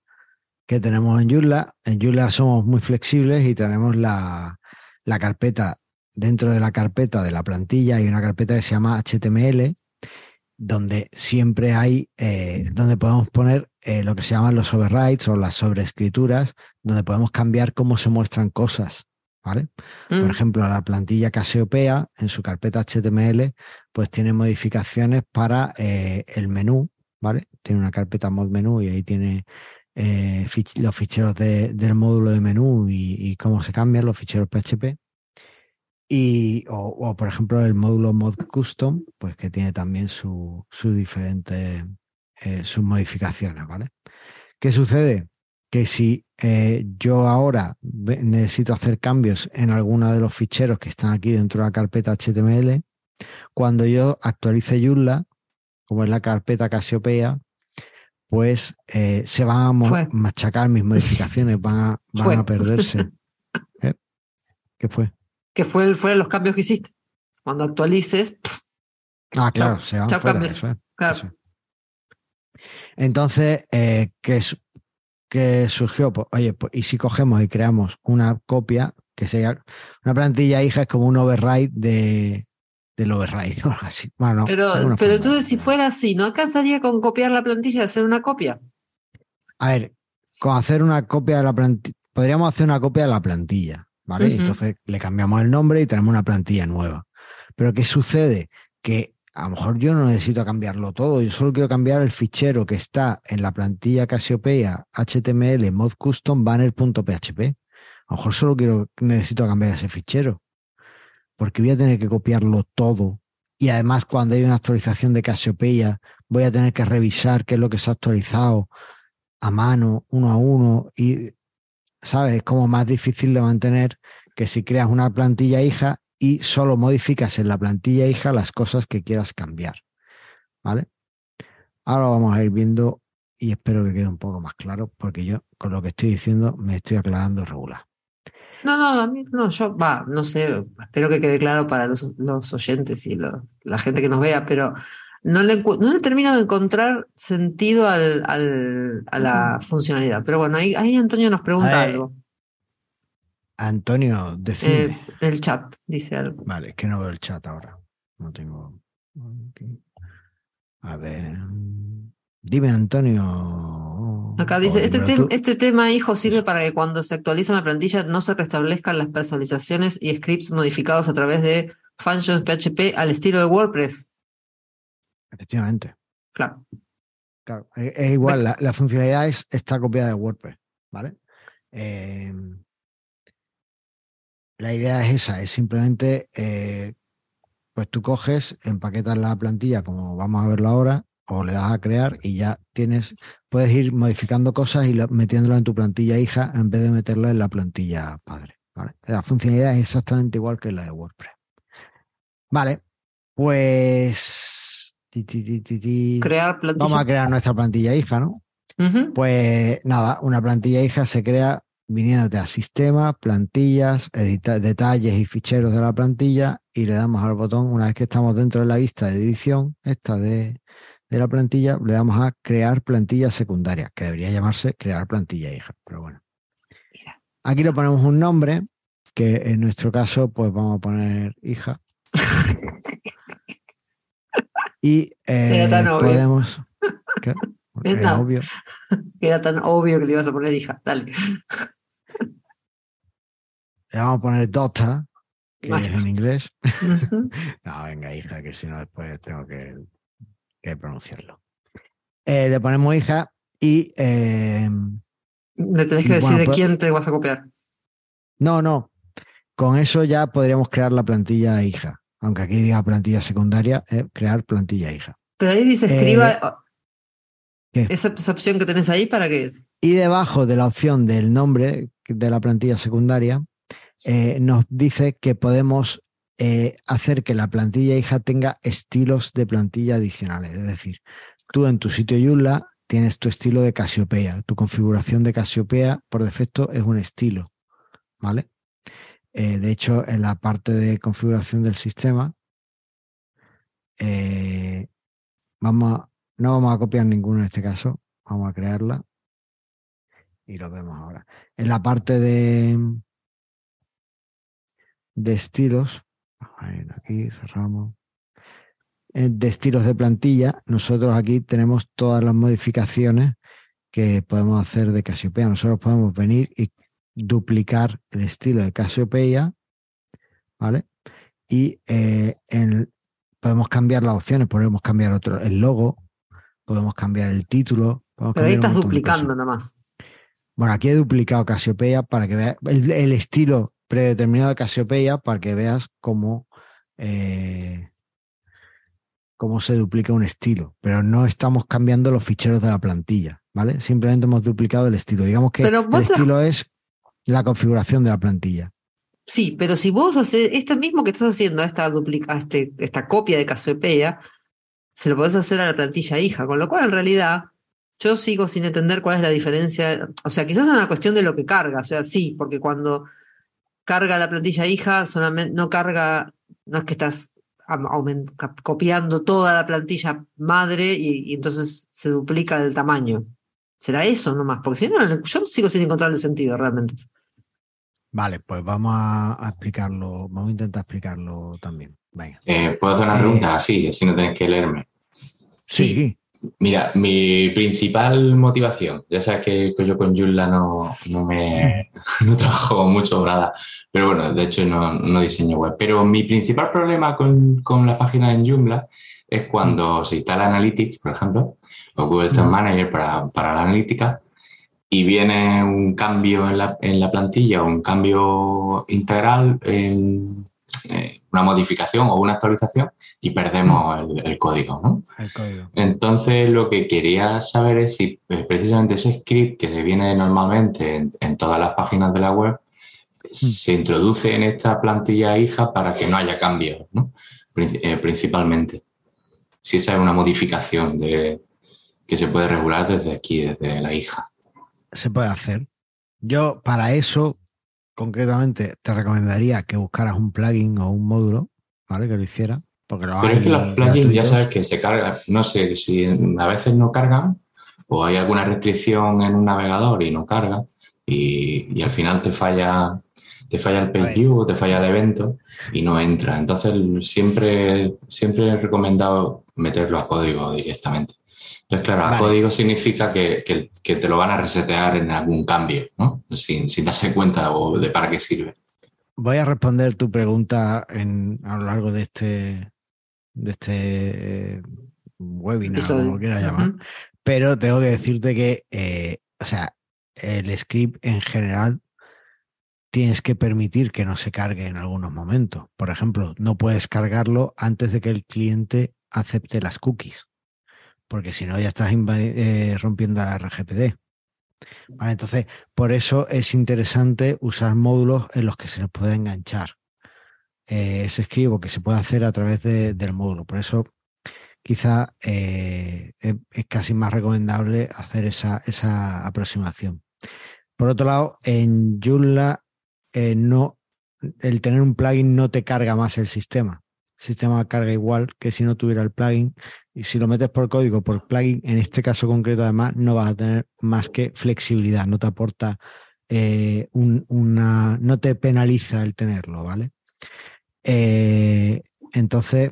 que tenemos en Joomla. En Joomla somos muy flexibles y tenemos la, la carpeta, dentro de la carpeta de la plantilla hay una carpeta que se llama HTML, donde siempre hay, eh, donde podemos poner eh, lo que se llaman los overrides o las sobreescrituras, donde podemos cambiar cómo se muestran cosas, ¿vale? Mm, Por ejemplo, la plantilla Casiopea en su carpeta HTML, pues tiene modificaciones para eh, el menú, ¿vale? Tiene una carpeta mod menú y ahí tiene eh, fich- los ficheros de- del módulo de menú y, y cómo se cambian los ficheros PHP. Y, o, o, por ejemplo, el módulo mod custom, pues que tiene también su- sus diferentes eh, sus modificaciones, ¿vale? ¿Qué sucede? Que si eh, yo ahora necesito hacer cambios en alguno de los ficheros que están aquí dentro de la carpeta HTML, cuando yo actualice Joomla, como es la carpeta Casiopea, pues eh, se van a Fue. machacar mis modificaciones, van a, van a perderse. ¿Eh? ¿Qué fue? Que fue, fueron los cambios que hiciste. Cuando actualices, pff, Ah, claro, Chao. se van fuera, eso claro, eso. Entonces, eh, ¿qué, qué surgió? Pues, oye, pues, y si cogemos y creamos una copia, que sea una plantilla hija, es como un override de, del override o algo así. Bueno, no, pero, pero entonces si fuera así, ¿no alcanzaría con copiar la plantilla y hacer una copia? A ver, con hacer una copia de la plantilla, podríamos hacer una copia de la plantilla, ¿vale? Entonces le cambiamos el nombre y tenemos una plantilla nueva. Pero ¿qué sucede? Que a lo mejor yo no necesito cambiarlo todo, yo solo quiero cambiar el fichero que está en la plantilla Casiopea HTML mod custom banner.php. A lo mejor solo quiero, necesito cambiar ese fichero. Porque voy a tener que copiarlo todo. Y además, cuando hay una actualización de Casiopea, voy a tener que revisar qué es lo que se ha actualizado a mano, uno a uno, y, ¿sabes? Es como más difícil de mantener que si creas una plantilla hija y solo modificas en la plantilla hija las cosas que quieras cambiar, ¿vale? Ahora vamos a ir viendo y espero que quede un poco más claro, porque yo con lo que estoy diciendo me estoy aclarando regular. No, no, a mí, no, yo, va, no sé, espero que quede claro para los, los oyentes y lo- la gente que nos vea, pero no le, no le termino de encontrar sentido al, al- a la funcionalidad. Pero bueno, ahí, ahí Antonio nos pregunta algo. Antonio, decime. Eh, el chat dice algo. Vale, es que no veo el chat ahora. No tengo. A ver. Dime, Antonio. Acá dice, este, tú- este tema, hijo, sirve para que cuando se actualiza una plantilla no se restablezcan las personalizaciones y scripts modificados a través de functions PHP al estilo de WordPress. Efectivamente. Claro. Claro, es, es igual, la, la funcionalidad es, está copiada de WordPress, ¿vale? Eh, la idea es esa, es simplemente, eh, pues tú coges, empaquetas la plantilla como vamos a verlo ahora, o le das a crear y ya tienes, puedes ir modificando cosas y la- metiéndola en tu plantilla hija en vez de meterla en la plantilla padre, La funcionalidad es exactamente igual que la de WordPress. Vale, pues... Crear plantilla. Vamos a crear nuestra plantilla hija, ¿no? Pues nada, una plantilla hija se crea viniéndote a sistema, plantillas, detalles y ficheros de la plantilla y le damos al botón, una vez que estamos dentro de la vista de edición, esta de, de la plantilla, le damos a crear plantilla secundaria, que debería llamarse crear plantilla hija, pero bueno. Aquí le ponemos un nombre, que en nuestro caso, pues vamos a poner hija. y eh, podemos... Era obvio. Era tan obvio que le ibas a poner hija. Dale. Le vamos a poner Dota, que es en inglés. no, venga, hija, que si no después tengo que, pronunciarlo. Eh, le ponemos hija y. Eh, le tenés que decir de pues quién te vas a copiar. No, no. Con eso ya podríamos crear la plantilla hija. Aunque aquí diga plantilla secundaria, es crear plantilla hija. Pero ahí dice escriba. Eh, esa, esa, opción que tenés ahí, ¿para qué es? Y debajo de la opción del nombre de la plantilla secundaria, eh, nos dice que podemos eh, hacer que la plantilla hija tenga estilos de plantilla adicionales. Es decir, tú en tu sitio Joomla tienes tu estilo de Casiopea. Tu configuración de Casiopea por defecto es un estilo. ¿Vale? Eh, de hecho, en la parte de configuración del sistema, vamos no vamos a copiar ninguno en este caso. Vamos a crearla. Y lo vemos ahora. En la parte de, de estilos, aquí cerramos, eh, de estilos de plantilla, nosotros aquí tenemos todas las modificaciones que podemos hacer de Casiopea. Nosotros podemos venir y duplicar el estilo de Casiopea, ¿vale? Y eh, podemos cambiar las opciones, podemos cambiar otro, el logo, podemos cambiar el título. Pero ahí estás duplicando nomás. Bueno, aquí he duplicado Casiopea para que veas el estilo predeterminado de Casiopeia para que veas cómo, eh, cómo se duplica un estilo. Pero no estamos cambiando los ficheros de la plantilla, ¿vale? Simplemente hemos duplicado el estilo. Digamos que el estilo es la configuración de la plantilla. Sí, pero si vos haces esto mismo que estás haciendo, esta, duplica, este, esta copia de Casiopeia, se lo podés hacer a la plantilla hija, con lo cual en realidad yo sigo sin entender cuál es la diferencia. O sea, quizás es una cuestión de lo que carga. O sea, sí, porque cuando carga la plantilla hija, solamente no carga, no es que estás copiando toda la plantilla madre y, entonces se duplica el tamaño. ¿Será eso nomás? Porque si no, yo sigo sin encontrar el sentido realmente. Vale, pues vamos a, explicarlo, vamos a intentar explicarlo también. Eh, ¿Puedo hacer una pregunta? así, así no tenéis que leerme. Sí. Mira, mi principal motivación, ya sabes que yo con Joomla no, no me no trabajo mucho nada, pero bueno, de hecho no, no diseño web. Pero mi principal problema con, con la página en Joomla es cuando se instala Analytics, por ejemplo, o Google Tag Manager para, para la analítica, y viene un cambio en la, en la plantilla, un cambio integral en, eh, una modificación o una actualización y perdemos mm. el, código, ¿no? Entonces, lo que quería saber es si eh, precisamente ese script que se viene normalmente en, todas las páginas de la web mm. se introduce en esta plantilla hija para que no haya cambios, ¿no? Eh, principalmente. Si esa es una modificación de, que se puede regular desde aquí, desde la hija. Se puede hacer. Yo para eso concretamente te recomendaría que buscaras un plugin o un módulo, ¿vale? Que lo hiciera. Porque lo Pero es que los plugins ya sabes que se cargan, no sé si a veces no cargan o hay alguna restricción en un navegador y no carga y, al final te falla te falla el page view, te falla el evento y no entra. Entonces siempre, siempre he recomendado meterlo a código directamente. Entonces, claro, a código significa que, te lo van a resetear en algún cambio, ¿no? Sin, darse cuenta de para qué sirve. Voy a responder tu pregunta en, a lo largo de este, de este eh, webinar, como lo quieras llamar. Pero tengo que decirte que, eh, o sea, el script en general tienes que permitir que no se cargue en algunos momentos. Por ejemplo, no puedes cargarlo antes de que el cliente acepte las cookies porque si no ya estás eh, rompiendo la RGPD. Entonces, por eso es interesante usar módulos en los que se les puede enganchar eh, ese escribo que se puede hacer a través del módulo. Por eso, quizá eh, es, casi más recomendable hacer esa, esa, aproximación. Por otro lado, en Joomla eh, no, el tener un plugin no te carga más el sistema. El sistema carga igual que si no tuviera el plugin. Y si lo metes por código, por plugin, en este caso concreto, además, no vas a tener más que flexibilidad. No te aporta una. No te penaliza el tenerlo, ¿vale? Eh, entonces,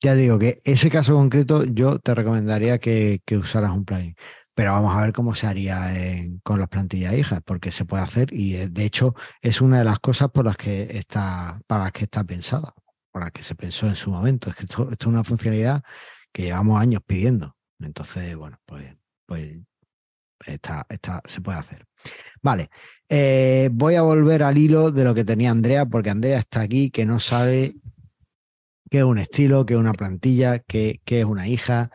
ya digo que ese caso concreto yo te recomendaría que, usaras un plugin. Pero vamos a ver cómo se haría con las plantillas hijas, porque se puede hacer y eh, de hecho es una de las cosas por las que está, para las que está pensada, por las que se pensó en su momento. Es que esto, es una funcionalidad que llevamos años pidiendo. Entonces, bueno, pues, pues está, está, se puede hacer. Vale, eh, voy a volver al hilo de lo que tenía Andrea, porque Andrea está aquí, que no sabe qué es un estilo, qué es una plantilla, qué, es una hija.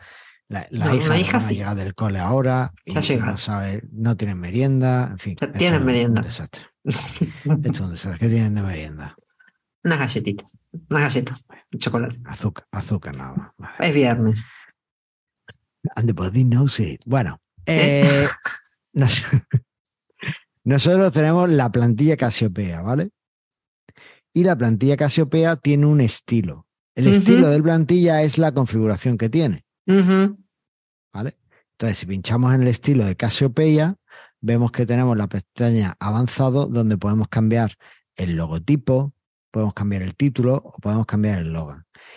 La, hija, no, llega del cole ahora y no sabe, no tienen merienda, en fin. Tienen merienda. Un desastre. esto es un desastre. ¿Qué tienen de merienda? Unas galletitas, unas galletas, chocolate. Azúcar, azúcar nada más. Es viernes. And the body knows it. Bueno, ¿Eh? sé. Nosotros tenemos la plantilla Casiopea, ¿vale? Y la plantilla Casiopea tiene un estilo. El estilo del plantilla es la configuración que tiene. ¿Vale? Entonces, si pinchamos en el estilo de Casiopea, vemos que tenemos la pestaña avanzado donde podemos cambiar el logotipo, podemos cambiar el título o podemos cambiar el logo.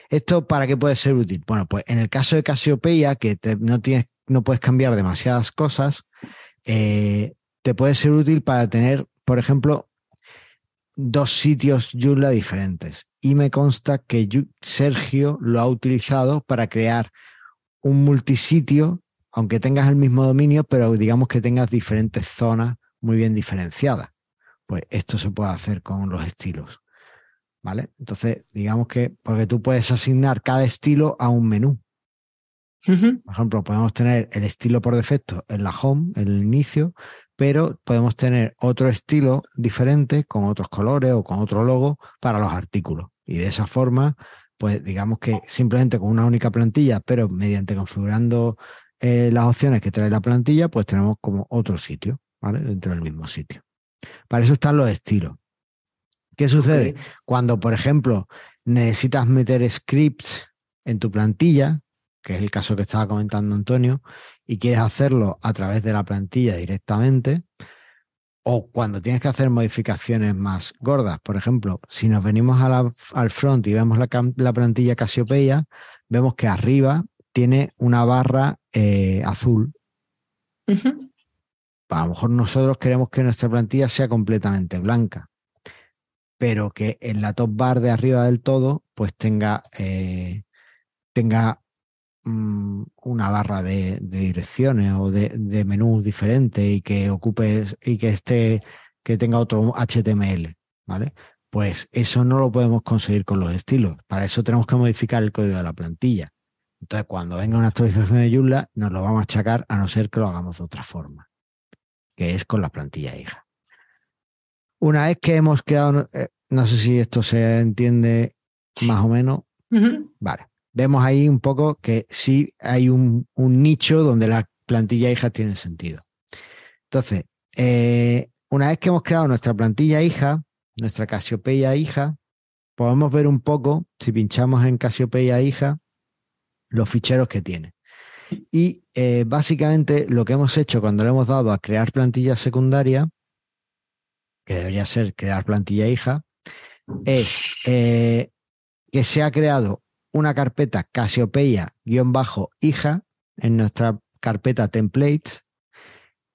¿Esto para qué puede ser útil? Bueno, pues en el caso de Casiopea, que no, tienes, no puedes cambiar demasiadas cosas, eh, te puede ser útil para tener, por ejemplo, dos sitios Joomla diferentes. Y me consta que Sergio lo ha utilizado para crear un multisitio, aunque tengas el mismo dominio, pero digamos que tengas diferentes zonas muy bien diferenciadas. Pues esto se puede hacer con los estilos. ¿Vale? Entonces, digamos que, porque tú puedes asignar cada estilo a un menú. Por ejemplo, podemos tener el estilo por defecto en la home, en el inicio, pero podemos tener otro estilo diferente con otros colores o con otro logo para los artículos. Y de esa forma, pues digamos que simplemente con una única plantilla, pero mediante configurando eh, las opciones que trae la plantilla, pues tenemos como otro sitio, ¿vale? Dentro del mismo sitio. Para eso están los estilos. ¿Qué sucede? Cuando, por ejemplo, necesitas meter scripts en tu plantilla, que es el caso que estaba comentando Antonio, y quieres hacerlo a través de la plantilla directamente, o cuando tienes que hacer modificaciones más gordas. Por ejemplo, si nos venimos al front y vemos la, plantilla Casiopeia, vemos que arriba tiene una barra eh, azul. A lo mejor nosotros queremos que nuestra plantilla sea completamente blanca, pero que en la top bar de arriba del todo, pues tenga, eh, tenga Mm, una barra de, direcciones o de, menús diferentes y que ocupe y que esté, que tenga otro HTML, ¿vale? Pues eso no lo podemos conseguir con los estilos. Para eso tenemos que modificar el código de la plantilla. Entonces, cuando venga una actualización de Joomla, nos lo vamos a achacar a no ser que lo hagamos de otra forma, que es con la plantilla hija. Una vez que hemos creado, eh, no sé si esto se entiende más o menos. Vale vemos ahí un poco que sí hay un, nicho donde la plantilla hija tiene sentido. Entonces, eh, una vez que hemos creado nuestra plantilla hija, nuestra Casiopeia hija, podemos ver un poco, si pinchamos en Casiopeia hija, los ficheros que tiene. Y eh, básicamente lo que hemos hecho cuando le hemos dado a crear plantilla secundaria, que debería ser crear plantilla hija, es eh, que se ha creado una carpeta Casiopeia-hija en nuestra carpeta templates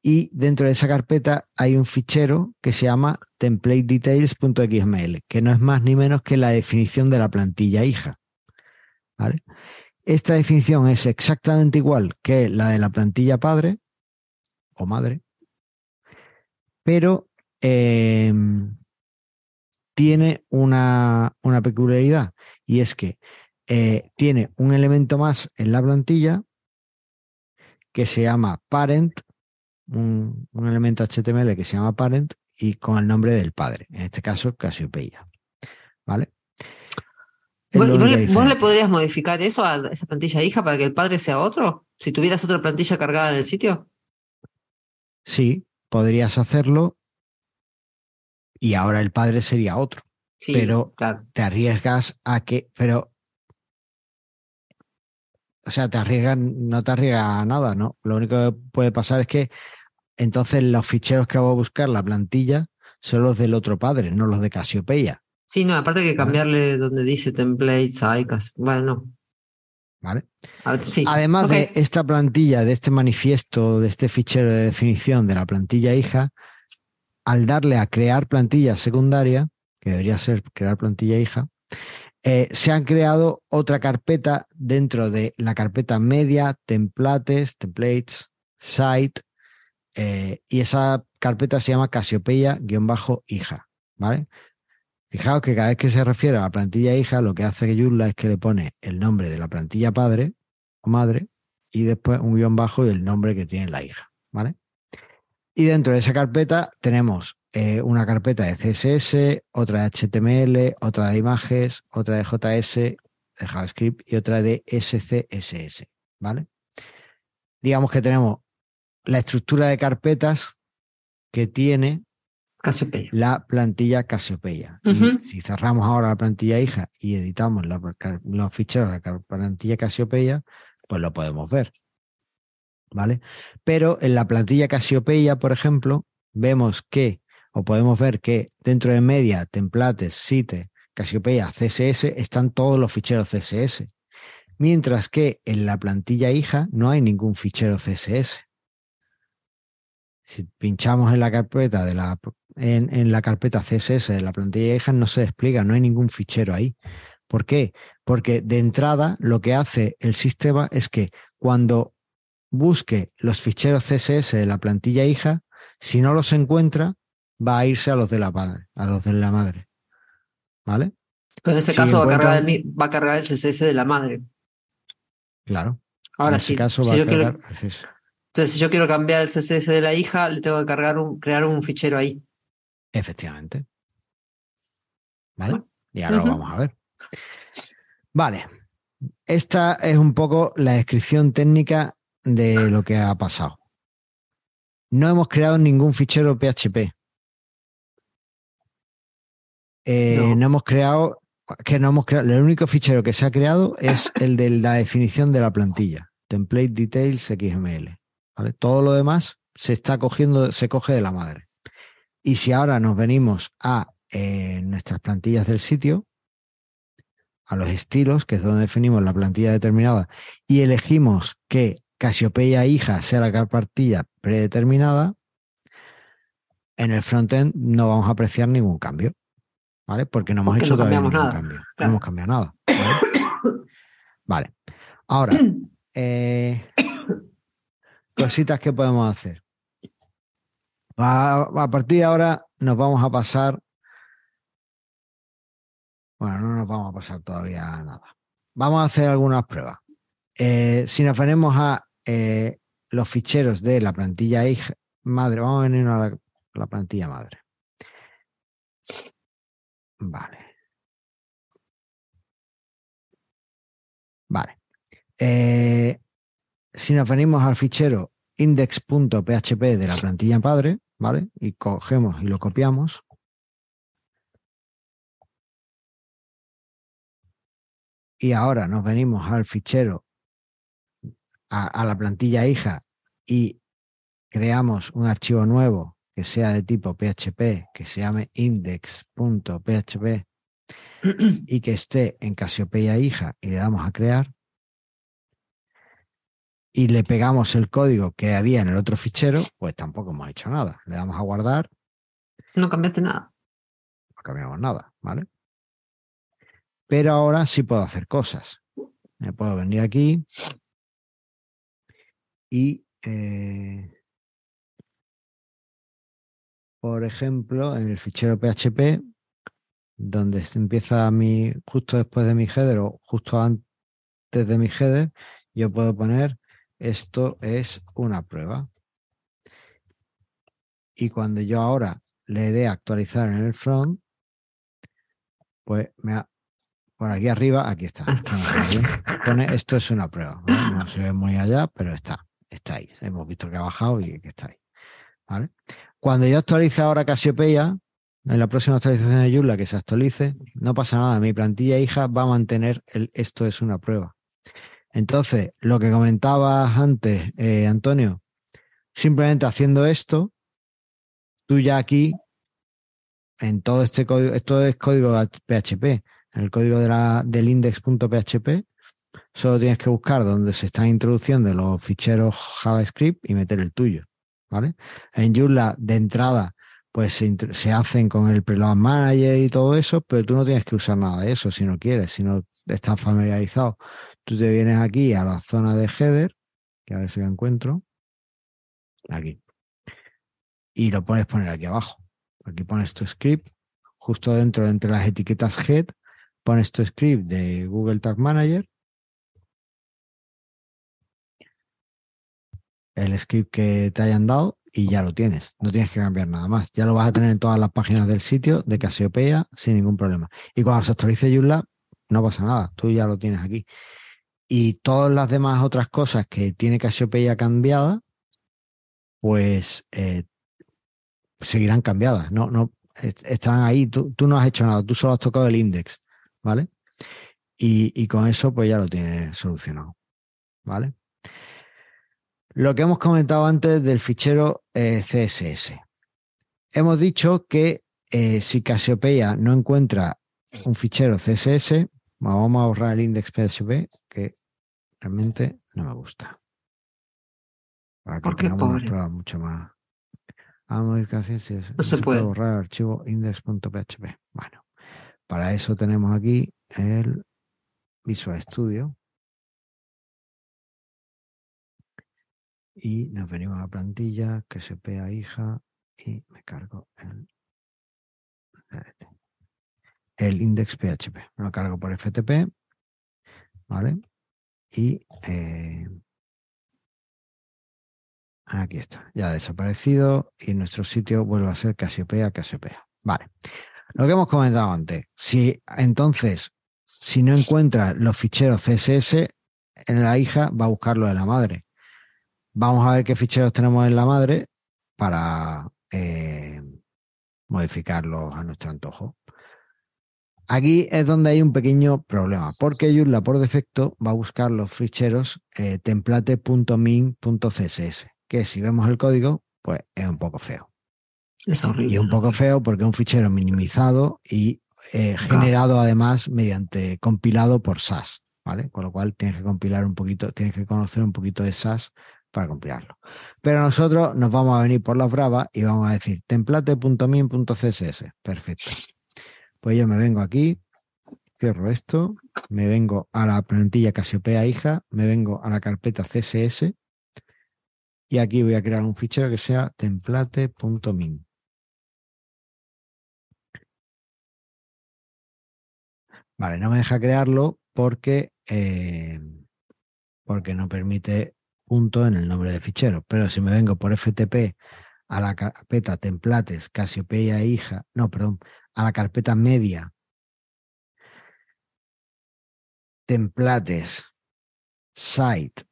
y dentro de esa carpeta hay un fichero que se llama templatedetails.xml, que no es más ni menos que la definición de la plantilla hija. Esta definición es exactamente igual que la de la plantilla padre o madre, pero em, tiene una, una peculiaridad y es que eh, tiene un elemento más en la plantilla que se llama parent, un, un elemento HTML que se llama parent y con el nombre del padre, en este caso Casiopeia. ¿Vale? ¿Vos, le, vos le podrías modificar eso a esa plantilla hija para que el padre sea otro? Si tuvieras otra plantilla cargada en el sitio. Sí, podrías hacerlo y ahora el padre sería otro. Sí, Pero- claro. Te arriesgas a que, pero, o sea, te arriesgas, no te arriesgas a nada, ¿no? Lo único que puede pasar es que entonces los ficheros que va a buscar la plantilla son los del otro padre, no los de Casiopeia, Sí, no, aparte hay que cambiarle donde dice templates, icons. Bueno, ¿vale? a ver, sí. Además de esta plantilla, de este manifiesto, de este fichero de definición de la plantilla hija, al darle a crear plantilla secundaria, que debería ser crear plantilla hija, eh, se han creado otra carpeta dentro de la carpeta media, templates, templates, site, eh, y esa carpeta se llama Casiopeia-hija, ¿vale? Fijaos que cada vez que se refiere a la plantilla hija, lo que hace Joomla es que le pone el nombre de la plantilla padre o madre y después un guion bajo y el nombre que tiene la hija, ¿vale? Y dentro de esa carpeta tenemos eh, una carpeta de CSS, otra de HTML, otra de imágenes, otra de JS, de JavaScript y otra de SCSS, ¿vale? Digamos que tenemos la estructura de carpetas que tiene Casiopeia. la plantilla Casiopeia. Y Ujú. si cerramos ahora la plantilla hija y editamos la- los ficheros de la plantilla Casiopeia, pues lo podemos ver. ¿Vale? Pero en la plantilla Casiopeia, por ejemplo, vemos que, o podemos ver que dentro de media, templates, site, Casiopeia, CSS, están todos los ficheros CSS. Mientras que en la plantilla hija no hay ningún fichero CSS. Si pinchamos en la carpeta de la en, en la carpeta CSS de la plantilla hija no se despliega, no hay ningún fichero ahí. ¿Por qué? Porque de entrada lo que hace el sistema es que cuando busque los ficheros CSS de la plantilla hija, si no los encuentra, va a irse a los de la padre, a los de la madre. ¿Vale? Pero en ese Si caso va, a cargar el, va a cargar el CSS de la madre. Claro. Ahora en sí. ese caso si va yo a quiero- cargar el CSS. entonces, si yo quiero cambiar el CSS de la hija, le tengo que cargar un, crear un fichero ahí. Efectivamente. ¿Vale? Bueno. Y ahora lo vamos a ver. Vale. Esta es un poco la descripción técnica de lo que ha pasado. No hemos creado ningún fichero PHP. Eh, No. no. hemos creado, que no hemos creado, el único fichero que se ha creado es el de la definición de la plantilla, template details XML. ¿vale? Todo lo demás se está cogiendo, se coge de la madre. Y si ahora nos venimos a eh, nuestras plantillas del sitio, a los estilos, que es donde definimos la plantilla determinada, y elegimos que Casiopeia hija sea la plantilla predeterminada, en el frontend no vamos a apreciar ningún cambio, ¿vale? Porque no hemos Porque hecho no todavía ningún nada, cambio. No hemos cambiado nada. ¿vale? Vale. Ahora, eh, cositas que podemos hacer. A, a partir de ahora nos vamos a pasar. Bueno, no nos vamos a pasar todavía nada. Vamos a hacer algunas pruebas. Eh, si nos venimos a eh, los ficheros de la plantilla hija madre, vamos a venir a la, la plantilla madre. Vale. Vale. Eh, si nos venimos al fichero index.php de la plantilla padre, ¿vale? Y cogemos y lo copiamos. Y ahora nos venimos al fichero, a, a la plantilla hija y creamos un archivo nuevo que sea de tipo PHP, que se llame index.php y que esté en Casiopeia hija y le damos a crear y le pegamos el código que había en el otro fichero, pues tampoco hemos hecho nada. Le damos a guardar, No cambiaste nada. no cambiamos nada, ¿vale? Pero ahora sí puedo hacer cosas. Me puedo venir aquí y, eh, por ejemplo, en el fichero PHP, donde se empieza mi, justo después de mi header o justo antes de mi header, yo puedo poner esto es una prueba. y cuando yo ahora le dé actualizar en el front, pues me ha, por aquí arriba, aquí está. Pone, esto es una prueba. ¿no? se ve muy allá, pero está, está ahí. Hemos visto que ha bajado y que está ahí. Cuando yo actualice ahora Cassiopeia, en la próxima actualización de Joomla que se actualice, no pasa nada. Mi plantilla hija va a mantener el esto es una prueba. Entonces, lo que comentabas antes, eh, Antonio, simplemente haciendo esto, tú ya aquí, en todo este código, esto es código PHP, en el código de la, del index.php, solo tienes que buscar donde se están introduciendo los ficheros JavaScript y meter el tuyo. ¿Vale? En Joomla, de entrada, pues se, hacen con el preload manager y todo eso, pero tú no tienes que usar nada de eso si no quieres, si no estás familiarizado. Tú te vienes aquí a la zona de header, que a ver si lo encuentro, aquí, y lo pones poner aquí abajo. Aquí pones tu script, justo dentro, entre las etiquetas head, pones tu script de Google Tag Manager, el script que te hayan dado y ya lo tienes. No tienes que cambiar nada más. Ya lo vas a tener en todas las páginas del sitio de Cassiopeia sin ningún problema. Y cuando se actualice Joomla, no pasa nada. Tú ya lo tienes aquí. Y todas las demás otras cosas que tiene Cassiopeia cambiada, pues eh, seguirán cambiadas. No, no, están ahí. Tú, tú, no has hecho nada. Tú solo has tocado el index. ¿Vale? Y, y con eso, pues ya lo tienes solucionado. ¿Vale? Lo que hemos comentado antes del fichero eh, CSS. Hemos dicho que eh, si Cassiopeia no encuentra un fichero CSS, vamos a ahorrar el index PHP, que realmente no me gusta. Para que tengamos una prueba mucho más. A modificación, no se, puede borrar el archivo index.php. Bueno, para eso tenemos aquí el Visual Studio. Y nos venimos a plantilla, que se pea hija y me cargo el, el index PHP. Lo cargo por FTP, ¿vale? Y eh, aquí está, ya ha desaparecido y nuestro sitio vuelve a ser Casiopea, Casiopea. Vale. Lo que hemos comentado antes, si entonces, si no encuentra los ficheros CSS, en la hija va a buscarlo de la madre. Vamos a ver qué ficheros tenemos en la madre para eh, modificarlos a nuestro antojo. Aquí es donde hay un pequeño problema, porque Joomla por defecto va a buscar los ficheros eh, template.min.css, que si vemos el código, pues es un poco feo. Es horrible. Y un poco feo porque es un fichero minimizado y eh, generado además mediante compilado por SAS, ¿vale? Con lo cual tienes que compilar un poquito, tienes que conocer un poquito de SAS para compilarlo. Pero nosotros nos vamos a venir por las bravas y vamos a decir template.min.css. Perfecto. Pues yo me vengo aquí, cierro esto, me vengo a la plantilla Casiopea hija, me vengo a la carpeta CSS y aquí voy a crear un fichero que sea template.min. Vale, no me deja crearlo porque, eh, porque no permite en el nombre de fichero. Pero si me vengo por FTP a la carpeta templates Casiopeia hija, no, perdón, a la carpeta media templates site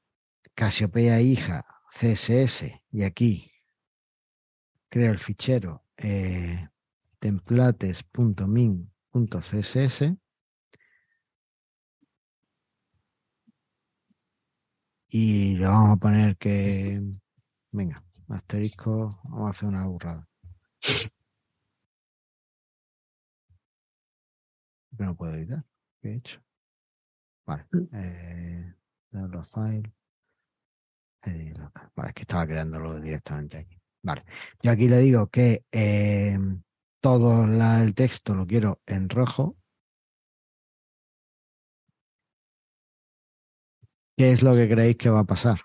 Casiopeia hija CSS y aquí creo el fichero eh, templates.min.css Y le vamos a poner que, venga, asterisco, vamos a hacer una burrada. Que no puedo editar. ¿Qué he hecho? Vale. Mm. Eh, los file. Vale, es que estaba creándolo directamente aquí. Vale. Yo aquí le digo que eh, todo el texto lo quiero en rojo ¿Qué es lo que creéis que va a pasar?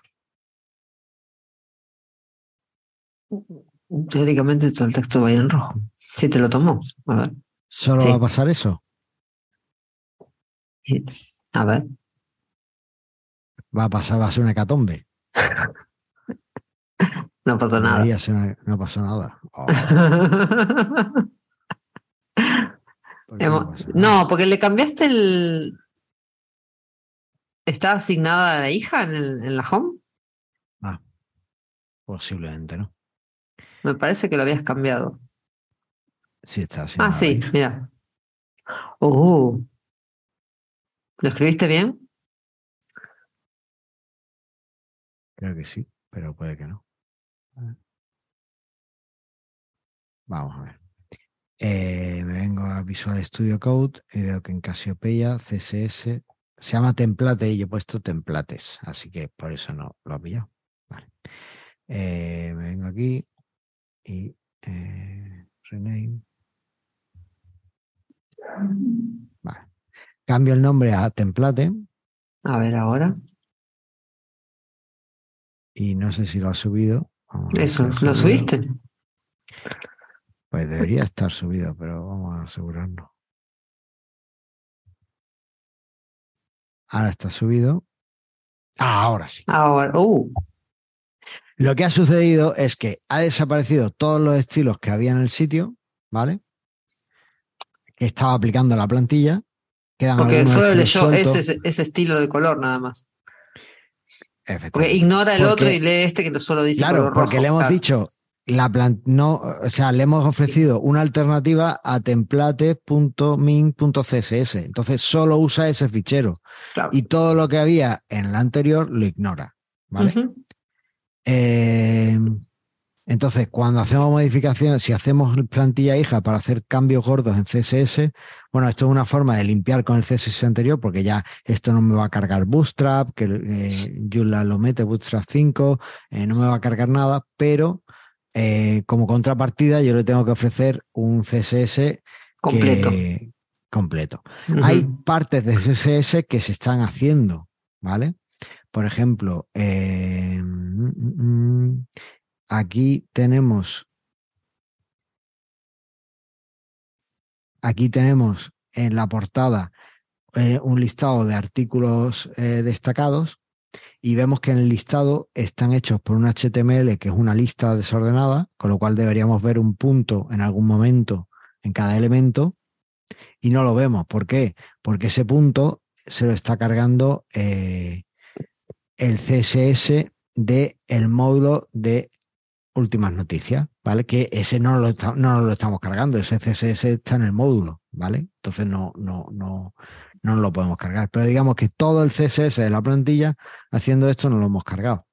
Teóricamente todo el texto va a ir en rojo. Si te lo tomo. A ver. ¿Solo va a pasar eso? A ver. Va a pasar, va a ser una hecatombe. No pasó nada. No pasó nada. Oh. No, porque le cambiaste el. ¿Está asignada a la hija en, el- en la home? Posiblemente, ¿no? Me parece que lo habías cambiado. Sí, está así. Ah, sí, mira. Oh. ¿Lo escribiste bien? Creo que sí, pero puede que no. Vamos a ver. Eh, me vengo a Visual Studio Code y veo que en Casiopeia CSS se llama template y yo he puesto templates, así que por eso no lo he pillado. Vale. Eh, me vengo aquí y eh, rename. Vale. Cambio el nombre a template A ver ahora. y no sé si lo ha subido. Eso, ¿lo subiste? Pues debería estar subido, pero vamos a asegurarnos. Ahora está subido. Ah, ahora sí. Ahora. Uh, Lo que ha sucedido es que ha desaparecido todos los estilos que había en el sitio, ¿vale? Que estaba aplicando la plantilla. Quedan porque solo leyó ese, ese estilo de color nada más. Porque ignora el Porque- otro y lee este que solo dice Claro, color porque rojo. le hemos Claro. dicho la plan- no, o sea, le hemos ofrecido una alternativa a template.min.css. Entonces solo usa ese fichero Claro. y todo lo que había en el anterior lo ignora. ¿Vale? Eh, entonces, cuando hacemos modificaciones, si hacemos plantilla hija para hacer cambios gordos en CSS, bueno, esto es una forma de limpiar con el CSS anterior, porque ya esto no me va a cargar Bootstrap, que eh, Joomla lo mete Bootstrap 5, eh, no me va a cargar nada, pero eh, como contrapartida yo le tengo que ofrecer un CSS Completo. que- completo. Hay partes de CSS que se están haciendo, ¿vale? Por ejemplo, eh, aquí tenemos, aquí tenemos en la portada eh, un listado de artículos eh, destacados y vemos que en el listado están hechos por un HTML que es una lista desordenada, con lo cual deberíamos ver un punto en algún momento en cada elemento y no lo vemos. ¿Por qué? Porque ese punto se lo está cargando eh, el CSS de el módulo de últimas noticias, ¿vale? Que ese no lo, está- no lo estamos cargando, ese CSS está en el módulo, ¿vale? Entonces no, no, no, no lo podemos cargar. Pero digamos que todo el CSS de la plantilla haciendo esto no lo hemos cargado.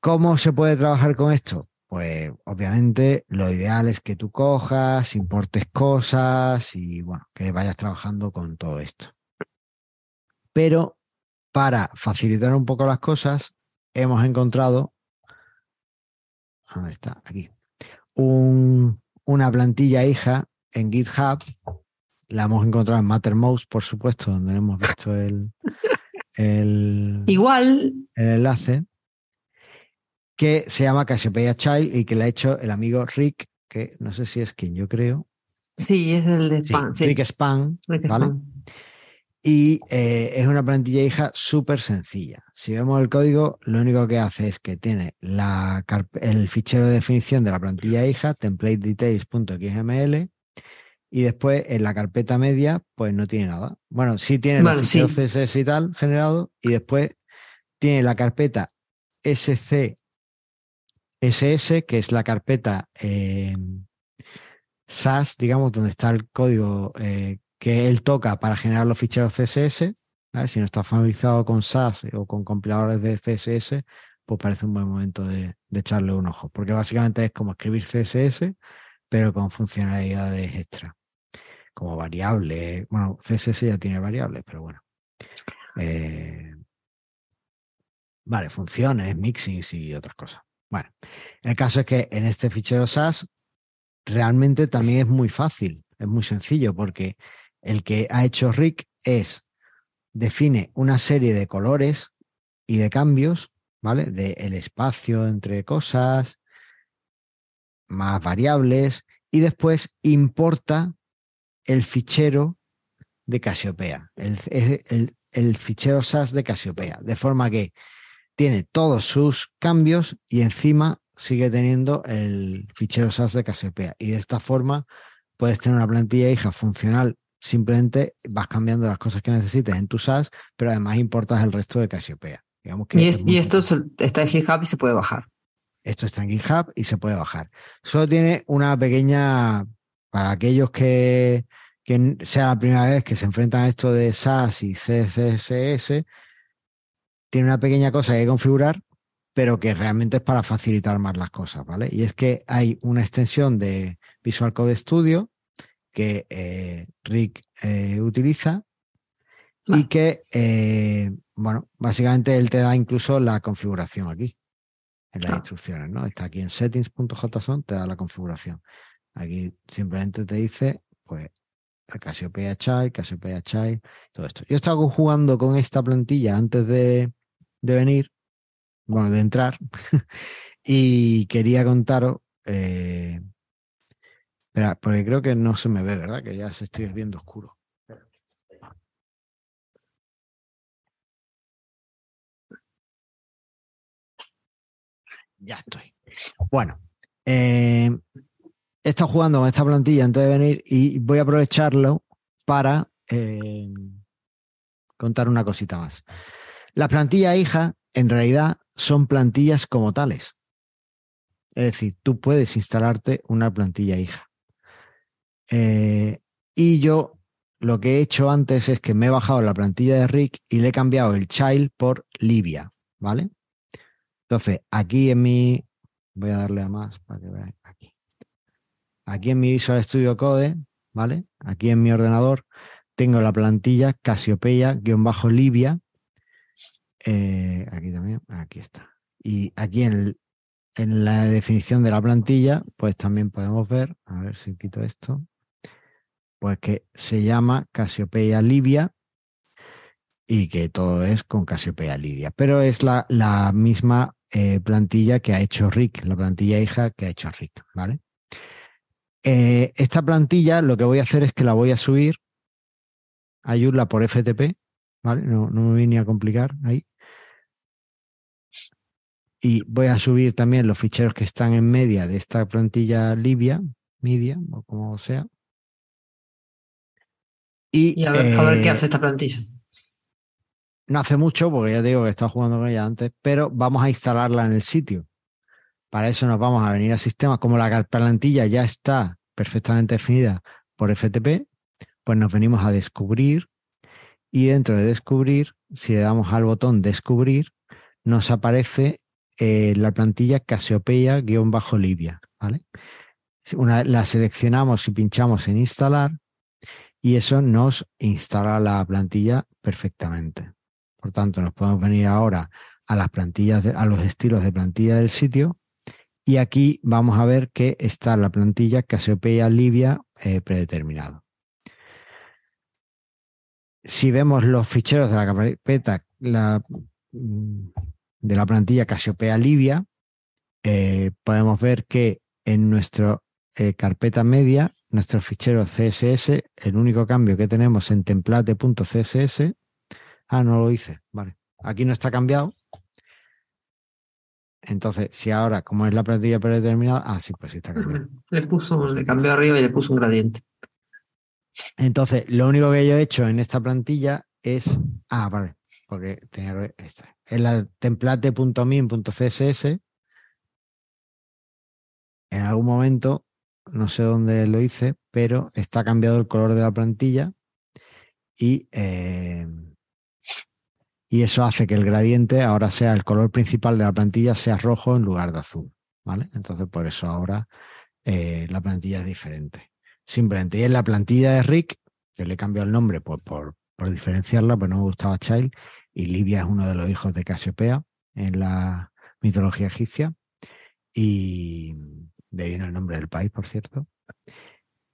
¿Cómo se puede trabajar con esto? Pues obviamente lo ideal es que tú cojas, importes cosas y bueno, que vayas trabajando con todo esto. Pero para facilitar un poco las cosas, hemos encontrado, ¿dónde está? Aquí, un- una plantilla hija en GitHub. La hemos encontrado en Mattermost, por supuesto, donde hemos visto el, el, Igual, el enlace, que se llama Cassiopeia Child y que le ha hecho el amigo Rick, que no sé si es quien yo creo. sí, es el de Sí. Sí, Rick Span, Rick ¿vale? Spam. Y eh, es una plantilla hija súper sencilla. Si vemos el código, lo único que hace es que tiene la el fichero de definición de la plantilla hija, templatedetails.xml, y después en la carpeta media, pues no tiene nada. Bueno, sí tiene los sí. CSS y tal generado, y después tiene la carpeta SC SS, que es la carpeta eh, SAS, digamos, donde está el código eh, que él toca para generar los ficheros CSS. ¿vale? Si no está familiarizado con SAS o con compiladores de CSS, pues parece un buen momento de, de echarle un ojo, porque básicamente es como escribir CSS, pero con funcionalidades extra, como variables. Bueno, CSS ya tiene variables, pero bueno. Eh, vale, funciones, mixings y otras cosas. Bueno, el caso es que en este fichero SAS realmente también es muy fácil, es muy sencillo, porque el que ha hecho Rick es define una serie de colores y de cambios, ¿vale? De el espacio entre cosas, más variables, y después importa el fichero de Casiopea, el, el, el fichero SAS de Casiopea, de forma que tiene todos sus cambios y encima sigue teniendo el fichero SAS de Casiopea. Y de esta forma puedes tener una plantilla hija funcional. Simplemente vas cambiando las cosas que necesites en tu SAS, pero además importas el resto de Casiopea. Digamos que y, es es- muy y esto está en GitHub y se puede bajar. Esto está en GitHub y se puede bajar. Solo tiene una pequeña, para aquellos que, que sea la primera vez que se enfrentan a esto de SAS y CSS, tiene una pequeña cosa que hay que configurar, pero que realmente es para facilitar más las cosas, ¿vale? Y es que hay una extensión de Visual Code Studio que eh, Rick eh, utiliza y que, eh, bueno, básicamente él te da incluso la configuración aquí, en las Ah. instrucciones, ¿no? Está aquí en settings.json, te da la configuración. Aquí simplemente te dice, pues, el Cassiopeia Child, Cassiopeia Child, todo esto. Yo estaba jugando con esta plantilla antes de, de venir, bueno, de entrar, y quería contaros, eh, espera, porque creo que no se me ve, ¿verdad? Que ya se estoy viendo oscuro. Ya estoy. Bueno, eh, he estado jugando con esta plantilla antes de venir y voy a aprovecharlo para eh, contar una cosita más. Las plantillas hija, en realidad, son plantillas como tales. Es decir, tú puedes instalarte una plantilla hija. Eh, y yo lo que he hecho antes es que me he bajado la plantilla de Rick y le he cambiado el child por Livia, ¿vale? Entonces, aquí en mi. Voy a darle a más para que veáis. Aquí. Aquí en mi Visual Studio Code, ¿vale? Aquí en mi ordenador tengo la plantilla Casiopeia-Livia. Eh, aquí también, aquí está. Y aquí en, la definición de la plantilla, pues también podemos ver, a ver si quito esto, pues que se llama Casiopeia Livia y que todo es con Casiopeia Lidia. Pero es la, la misma eh, plantilla que ha hecho Rick, la plantilla hija que ha hecho Rick, ¿vale? Eh, esta plantilla lo que voy a hacer es que la voy a subir a Joomla por FTP, ¿vale? No, no me vine a complicar ahí. Y voy a subir también los ficheros que están en media de esta plantilla Libia, media, o como sea. Y, Y a ver, a ver qué eh, hace esta plantilla. no hace mucho, porque ya te digo que he estado jugando con ella antes, pero vamos a instalarla en el sitio. Para eso nos vamos a venir a sistemas. Como la plantilla ya está perfectamente definida por FTP, pues nos venimos a descubrir y dentro de descubrir, si le damos al botón descubrir, nos aparece eh, la plantilla Casiopeia-Libia. ¿vale? Una, la seleccionamos y pinchamos en instalar y eso nos instala la plantilla perfectamente. Por tanto, nos podemos venir ahora a las plantillas, a los estilos de plantilla del sitio y aquí vamos a ver que está la plantilla Casiopeia Libia eh, predeterminado. Si vemos los ficheros de la carpeta mm, de la plantilla Casiopeia Libia, eh, podemos ver que en nuestra carpeta media, nuestro fichero CSS, el único cambio que tenemos en template.css, ah, no lo hice, vale, aquí no está cambiado. Entonces, si ahora, como es la plantilla predeterminada, ah, sí, pues sí está cambiado. Le puso, le cambió arriba y le puso un gradiente. Entonces, lo único que yo he hecho en esta plantilla es. Ah, vale, porque tenía que ver esta. En la template.min.css, en algún momento, no sé dónde lo hice, pero está cambiado el color de la plantilla y, eh, y eso hace que el gradiente ahora sea el color principal de la plantilla sea rojo en lugar de azul. ¿Vale? Entonces, por eso ahora eh, la plantilla es diferente simplemente. Y en la plantilla de Rick, que le he cambiado el nombre pues, por, por diferenciarla, pues no me gustaba Child, y Livia es uno de los hijos de Casiopea en la mitología egipcia, y de ahí viene el nombre del país, por cierto.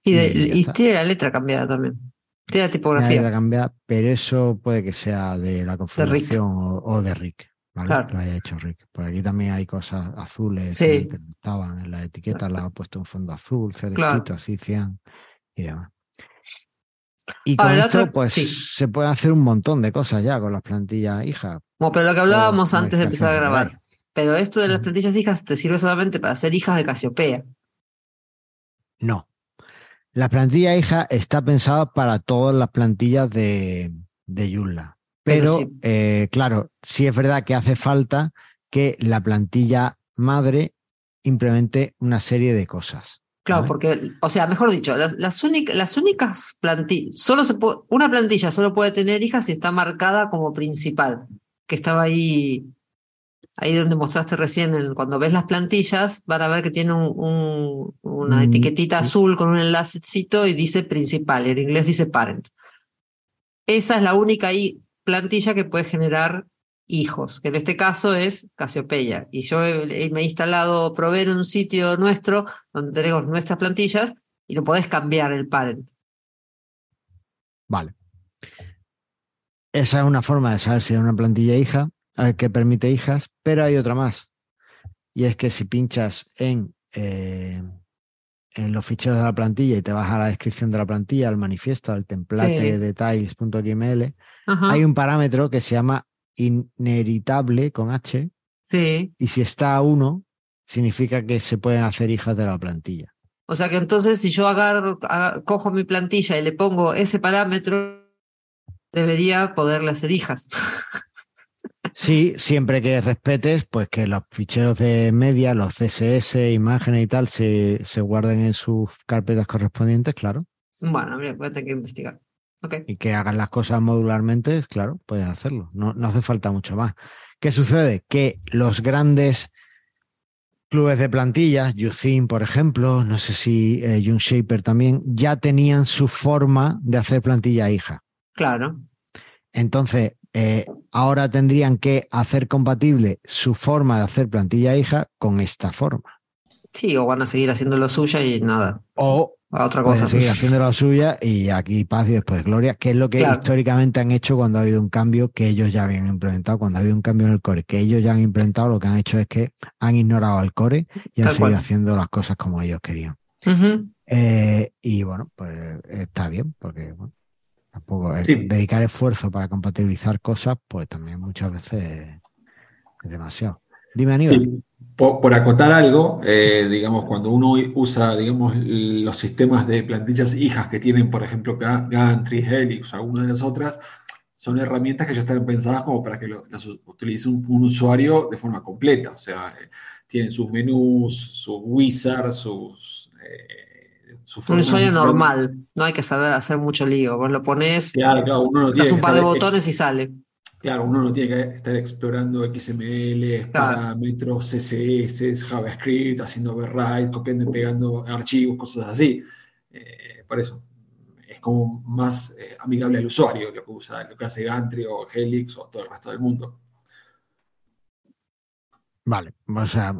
Y, de- Y tiene la letra cambiada también. Tiene la La tipografía. cambiada, pero eso puede que sea de la configuración o, o de Rick. ¿vale? Claro. Que lo haya hecho Rick. Por aquí también hay cosas azules Sí. que no estaban en la etiqueta, la ha puesto un fondo azul, celestito, así, cian y demás. Y con Ahora, la esto, pues sí. se puede hacer un montón de cosas ya con las plantillas hijas. Como pero lo que hablábamos o antes de empezar a grabar. Pero esto de las Ujú. plantillas hijas te sirve solamente para ser hijas de Casiopea. No. La plantilla hija está pensada para todas las plantillas de, de Joomla. Pero Pero, sí. eh, claro, sí es verdad que hace falta que la plantilla madre implemente una serie de cosas. Claro, porque, o sea, mejor dicho, las, las únicas plantillas, solo se puede, una plantilla solo puede tener hijas si está marcada como principal, que estaba ahí, ahí donde mostraste recién, en- cuando ves las plantillas, van a ver que tiene un, un- una Mm, etiquetita azul con un enlacecito y dice principal, en inglés dice parent. Esa es la única plantilla que puede generar hijos, que en este caso es Casiopeia. Y yo he- me he instalado Prover en un sitio nuestro donde tenemos nuestras plantillas y lo podés cambiar el parent. Vale. Esa es una forma de saber si es una plantilla hija, que permite hijas, pero hay otra más. Y es que si pinchas en, eh, en los ficheros de la plantilla y te vas a la descripción de la plantilla, al manifiesto, al template Sí. de tiles.xml, hay un parámetro que se llama inheritable con H, sí. y si está a 1, significa que se pueden hacer hijas de la plantilla. O sea que entonces si yo agarro, aga- cojo mi plantilla y le pongo ese parámetro, debería poderle hacer hijas. Sí, siempre que respetes, pues que los ficheros de media, los CSS, imágenes y tal, se, se guarden en sus carpetas correspondientes, claro. bueno, mira, voy a tener que investigar. Ok. Y que hagan las cosas modularmente, claro, puedes hacerlo. No, no hace falta mucho más. ¿Qué sucede? Que los grandes clubes de plantillas, Uthim, por ejemplo, no sé si eh, Unshaper también, ya tenían su forma de hacer plantilla hija. Claro. Entonces, eh, ahora tendrían que hacer compatible su forma de hacer plantilla hija con esta forma. Sí, o van a seguir haciendo lo suya y nada. O A otra cosa. seguir haciendo la suya y aquí paz y después gloria, que es lo que Claro. históricamente han hecho cuando ha habido un cambio que ellos ya habían implementado. Cuando ha habido un cambio en el core que ellos ya han implementado, lo que han hecho es que han ignorado al core y han Tal seguido cual. haciendo las cosas como ellos querían. Eh, y bueno, pues está bien, porque bueno, tampoco es- Sí. dedicar esfuerzo para compatibilizar cosas, pues también muchas veces es demasiado. Dime, Aníbal. Sí, por, por acotar algo, eh, digamos, cuando uno usa, digamos, los sistemas de plantillas hijas que tienen, por ejemplo, Ga- Gantry, Helix alguna de las otras, son herramientas que ya están pensadas como para que lo- las utilice un, un usuario de forma completa. O sea, eh, tienen sus menús, sus wizards, sus... eh, su Un usuario normal. No hay que saber hacer mucho lío. Vos lo pones, Claro, claro, uno no das tiene un par de botones y sale. Claro, uno no tiene que estar explorando XML, Claro. parámetros, CSS, JavaScript, haciendo override, copiando y pegando archivos, cosas así. Eh, por eso, es como más eh, amigable al usuario lo que usa, lo que hace Gantry o Helix o todo el resto del mundo. Vale, o sea,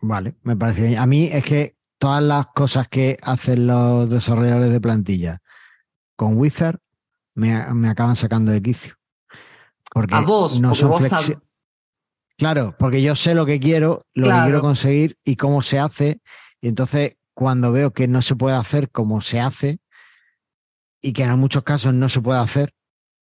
vale, me parece bien. A mí es que todas las cosas que hacen los desarrolladores de plantilla con Wizard me, me acaban sacando de quicio. Porque A vos, no porque son vos sab- Claro, porque yo sé lo que quiero, lo Claro. que quiero conseguir y cómo se hace. Y entonces, cuando veo que no se puede hacer como se hace, y que en muchos casos no se puede hacer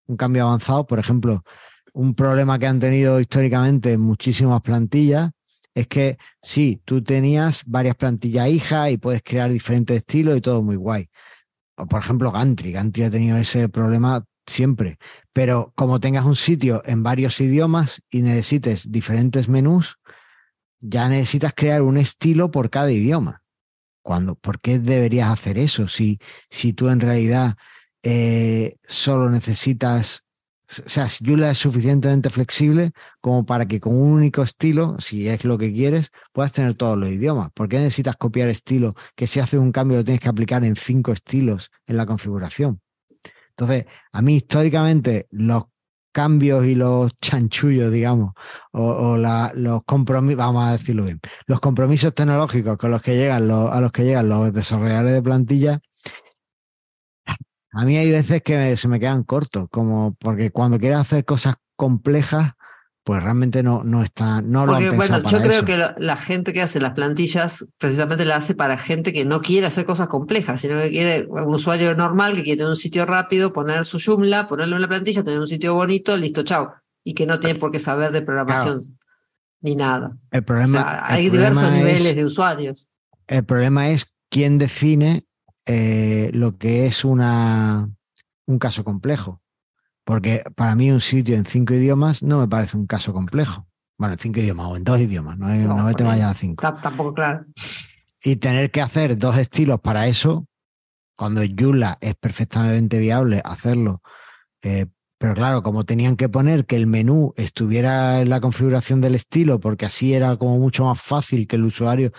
un cambio avanzado, por ejemplo, un problema que han tenido históricamente muchísimas plantillas es que sí, tú tenías varias plantillas hijas y puedes crear diferentes estilos y todo muy guay. O por ejemplo, Gantry. Gantry ha tenido ese problema siempre. Pero como tengas un sitio en varios idiomas y necesites diferentes menús, ya necesitas crear un estilo por cada idioma. Cuando, ¿Por qué deberías hacer eso si, si tú en realidad eh, solo necesitas, o sea, Joomla es suficientemente flexible como para que con un único estilo, si es lo que quieres, puedas tener todos los idiomas? ¿Por qué necesitas copiar estilo que si haces un cambio lo tienes que aplicar en cinco estilos en la configuración? Entonces, a mí históricamente los cambios y los chanchullos, digamos, o, los compromisos, vamos a decirlo bien, los compromisos tecnológicos con los que llegan los, a los que llegan los desarrolladores de plantilla, a mí hay veces que me- se me quedan cortos, como porque cuando quieres hacer cosas complejas, pues realmente no, no está, no lo Porque, han pensado bueno, yo para creo eso. que la, la gente que hace las plantillas precisamente la hace para gente que no quiere hacer cosas complejas, sino que quiere un usuario normal que quiere tener un sitio rápido, poner su Joomla, ponerlo en la plantilla, tener un sitio bonito, listo, chao. y que no tiene por qué saber de programación ni nada. El problema, hay diversos niveles de usuarios. El problema es quién define eh, lo que es una, un caso complejo. Porque para mí un sitio en cinco idiomas no me parece un caso complejo. Bueno, en cinco idiomas o en dos idiomas, no, no, me te vayas a cinco. Tampoco, claro. Y tener que hacer dos estilos para eso, cuando Joomla es perfectamente viable hacerlo. Eh, pero claro, como tenían que poner que el menú estuviera en la configuración del estilo, porque así era como mucho más fácil que el usuario,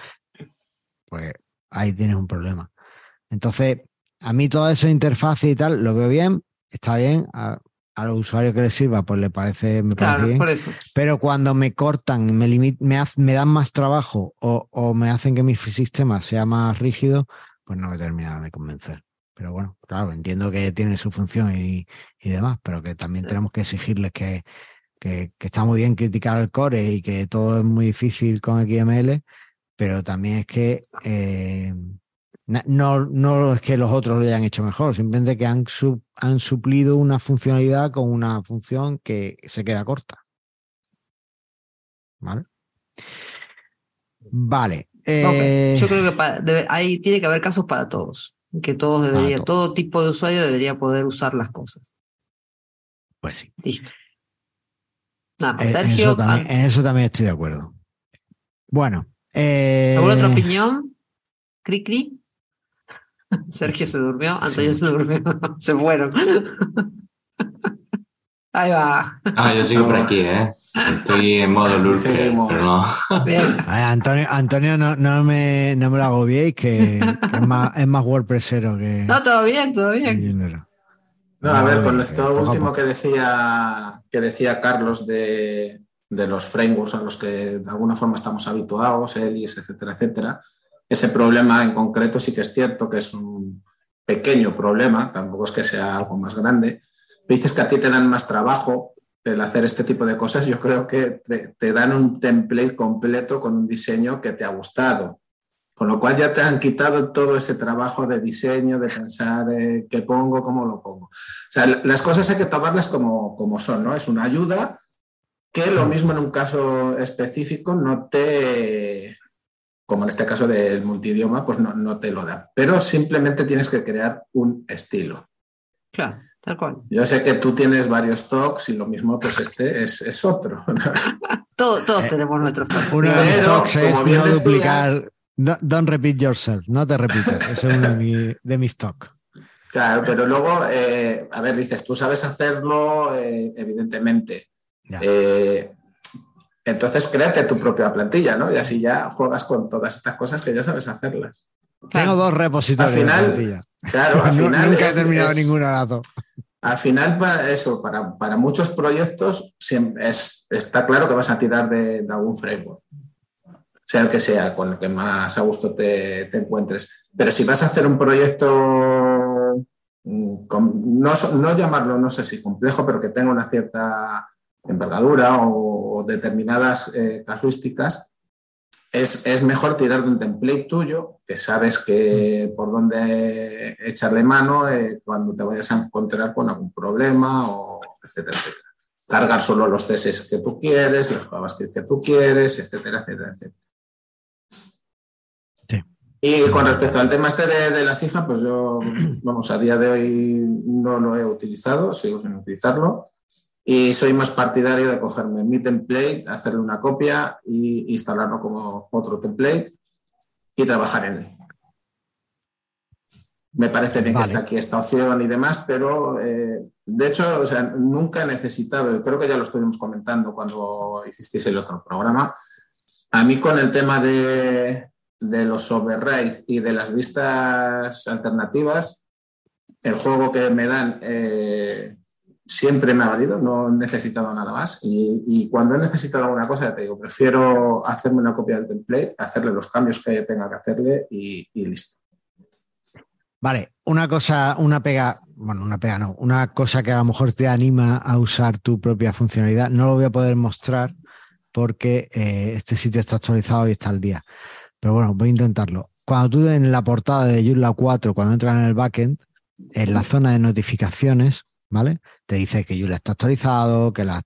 pues ahí tienes un problema. Entonces, a mí toda esa interfaz y tal, lo veo bien, está bien. A, los usuarios que les sirva, pues le parece, me parece bien. Pero cuando me cortan, me, me, me dan más trabajo o, o, me hacen que mi sistema sea más rígido, pues no me termina de convencer. Pero bueno, claro, entiendo que tiene su función y, y demás, pero que también tenemos que exigirles que, que, que, está muy bien criticar el core y que todo es muy difícil con XML, pero también es que eh, no, no es que los otros lo hayan hecho mejor, simplemente que han, han suplido una funcionalidad con una función que se queda corta. ¿Vale? Vale. Eh, Yo creo que ahí tiene que haber casos para todos. Que todos deberían, todo tipo de usuario debería poder usar las cosas. Pues sí. Listo. Nada eh, Sergio. En eso, también, estoy de acuerdo. Bueno. Eh... ¿Alguna otra opinión? ¿Cri, cri? Sergio se durmió, Antonio se durmió, se fueron. Ahí va. Ah, yo sigo por aquí, ¿eh? Estoy en modo lurker, pero no. Bien. Antonio, Antonio no, no, me, no me lo agobiéis, que, es, más, es más WordPressero que. No, todo bien, todo bien. No, a ver, con esto último que decía, que decía Carlos de, de los frameworks a los que de alguna forma estamos habituados, ELIS, etcétera, etcétera ese problema en concreto sí que es cierto que es un pequeño problema, tampoco es que sea algo más grande. Dices que a ti te dan más trabajo el hacer este tipo de cosas, yo creo que te, dan un template completo con un diseño que te ha gustado. Con lo cual ya te han quitado todo ese trabajo de diseño, de pensar eh, qué pongo, cómo lo pongo. O sea, las cosas hay que tomarlas como, como son, ¿no? Es una ayuda que lo mismo en un caso específico no te, como en este caso del multidioma, pues no, te lo da. Pero simplemente tienes que crear un estilo. Claro, tal cual. Yo sé que tú tienes varios talks y lo mismo, pues este es, otro. todos, eh, tenemos nuestros talks. Uno de los talks es no duplicar, don't repeat yourself, no te repites. Ese es uno de, mis talks. Claro, pero luego, eh, a ver, dices, tú sabes hacerlo, eh, evidentemente. Entonces, créate tu propia plantilla, ¿no? Y así ya juegas con todas estas cosas que ya sabes hacerlas. Tengo dos repositorios al final, de plantilla. Claro, al final. Nunca he terminado ningún dato. Al final, para eso, para, muchos proyectos, está claro que vas a tirar de, algún framework, sea el que sea, con el que más a gusto te, encuentres. Pero si vas a hacer un proyecto, mm, no, no llamarlo, no sé si complejo, pero que tenga una cierta envergadura o, determinadas eh, casuísticas, es, mejor tirar de un template tuyo que sabes que por dónde echarle mano eh, cuando te vayas a encontrar con algún problema, o etcétera, etcétera. Cargar solo los CSS que tú quieres, los JavaScript que tú quieres, etcétera, etcétera, etcétera. Y con respecto al tema este de, de la pues yo, vamos, a día de hoy no lo he utilizado, sigo sin utilizarlo. Y soy más partidario de cogerme mi template, hacerle una copia e instalarlo como otro template y trabajar en él. Me parece bien que está aquí esta opción y demás, pero eh, de hecho, o sea, nunca he necesitado, creo que ya lo estuvimos comentando cuando hicisteis el otro programa. A mí con el tema de, de los overrides y de las vistas alternativas, el juego que me dan eh, siempre me ha valido, no he necesitado nada más. Y, cuando he necesitado alguna cosa, ya te digo, prefiero hacerme una copia del template, hacerle los cambios que tenga que hacerle y, listo. Vale, una cosa, una pega, bueno, una pega no, una cosa que a lo mejor te anima a usar tu propia funcionalidad, no lo voy a poder mostrar porque eh, este sitio está actualizado y está al día. Pero bueno, voy a intentarlo. Cuando tú en la portada de Joomla 4, cuando entras en el backend, en la zona de notificaciones, ¿vale? Te dice que Joomla está actualizado, que la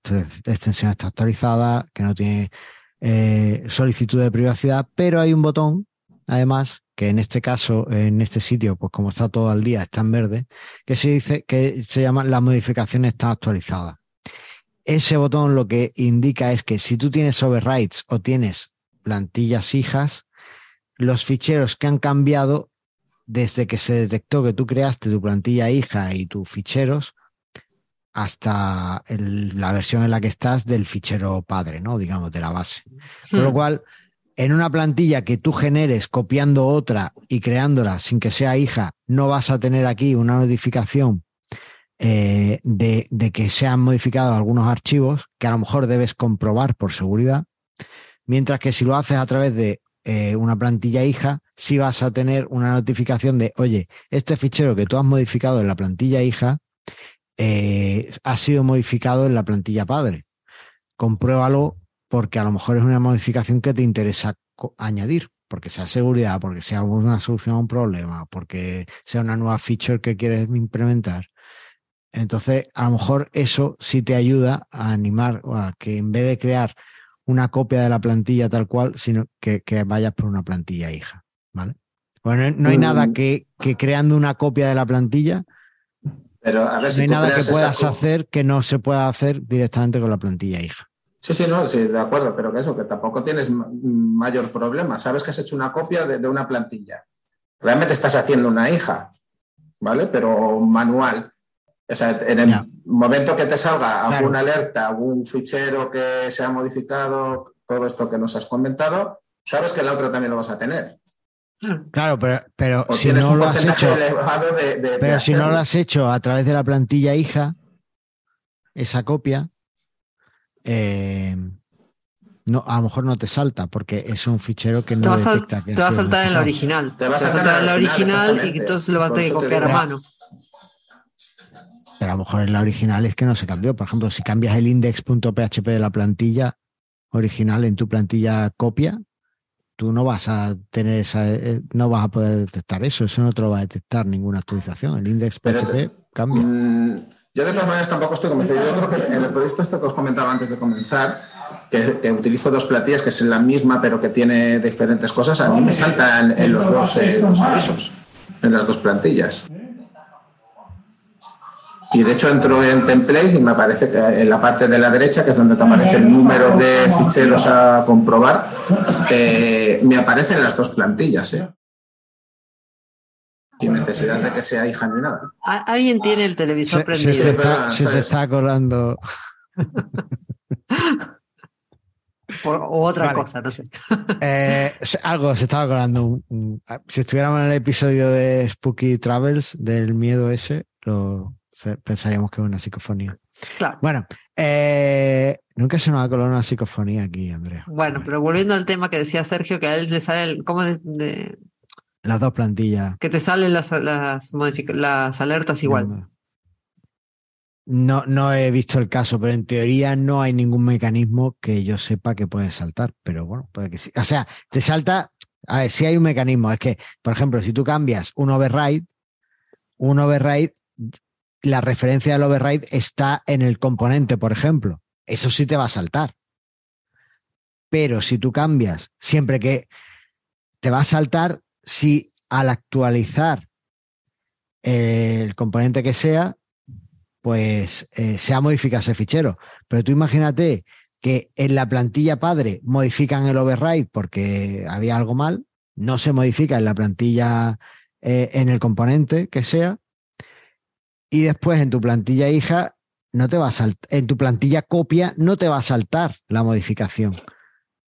extensión está actualizada, que no tiene eh, solicitud de privacidad, pero hay un botón, además, que en este caso, en este sitio, pues como está todo el día, está en verde, que se dice que se llama las modificaciones están actualizadas. Ese botón lo que indica es que si tú tienes overrides o tienes plantillas hijas, los ficheros que han cambiado desde que se detectó que tú creaste tu plantilla hija y tus ficheros hasta la versión en la que estás del fichero padre, ¿no? Digamos, de la base. Con lo hmm. cual, en una plantilla que tú generes copiando otra y creándola sin que sea hija, no vas a tener aquí una notificación eh, de, de, que se han modificado algunos archivos que a lo mejor debes comprobar por seguridad. Mientras que si lo haces a través de eh, una plantilla hija, sí vas a tener una notificación de, oye, este fichero que tú has modificado en la plantilla hija eh, ha sido modificado en la plantilla padre. Compruébalo porque a lo mejor es una modificación que te interesa añadir, porque sea seguridad, porque sea una solución a un problema, porque sea una nueva feature que quieres implementar. Entonces, a lo mejor eso sí te ayuda a animar a que en vez de crear una copia de la plantilla tal cual, sino que, vayas por una plantilla hija, ¿vale? Bueno, no hay nada mm. que, creando una copia de la plantilla, pero a ver no hay nada que puedas hacer que no se pueda hacer directamente con la plantilla hija. Sí, sí, no, sí, de acuerdo, pero que eso, que tampoco tienes mayor problema. Sabes que has hecho una copia de, de una plantilla. Realmente estás haciendo una hija, ¿vale? Pero manual. O sea, en el momento que te salga alguna alerta, algún fichero que se ha modificado, todo esto que nos has comentado, sabes que el otro también lo vas a tener. Claro, pero, pero si no lo has hecho, pero si no lo has hecho a través de la plantilla hija, esa copia, eh, no, a lo mejor no te salta porque es un fichero que no detecta. te va a saltar en la original. Te, va a saltar en la original y entonces lo vas a tener que copiar a mano. Pero a lo mejor en la original es que no se cambió. Por ejemplo, si cambias el index.php de la plantilla original en tu plantilla copia, tú no vas a tener esa, eh, no vas a poder detectar eso. Eso no te lo va a detectar ninguna actualización. El index.php cambia. Mm, yo de todas maneras tampoco estoy convencido. Yo creo que en el proyecto este que os comentaba antes de comenzar, que, utilizo dos platillas que es la misma pero que tiene diferentes cosas, a mí me saltan en los dos eh, los avisos, en las dos plantillas. Y de hecho entro en templates y me aparece que en la parte de la derecha, que es donde te aparece el número de ficheros a comprobar, eh, me aparecen las dos plantillas. ¿eh? Sin necesidad de que sea hija ni nada. Alguien tiene el televisor prendido. Se te está, colando. o otra cosa, no sé. Eh, algo se estaba colando. Si estuviéramos en el episodio de Spooky Travels, del miedo ese, lo, pensaríamos que es una psicofonía. Claro. Bueno, eh, nunca se nos ha colado una psicofonía aquí, Andrea. Bueno, pero volviendo al tema que decía Sergio, que a él le sale ¿cómo de, las dos plantillas. Que te salen las, las, las alertas igual. No, no he visto el caso, pero en teoría no hay ningún mecanismo que yo sepa que puede saltar. Pero bueno, puede que sí. O sea, te salta. A ver, si hay un mecanismo. Es que, por ejemplo, si tú cambias un override, un override la referencia del override está en el componente, por ejemplo. Eso sí te va a saltar. Pero si tú cambias, siempre que te va a saltar si al actualizar el componente que sea, pues eh, se ha modificado ese fichero. Pero tú imagínate que en la plantilla padre modifican el override porque había algo mal, no se modifica en la plantilla, eh, en el componente que sea, y después en tu plantilla hija no te va a saltar, en tu plantilla copia no te va a saltar la modificación,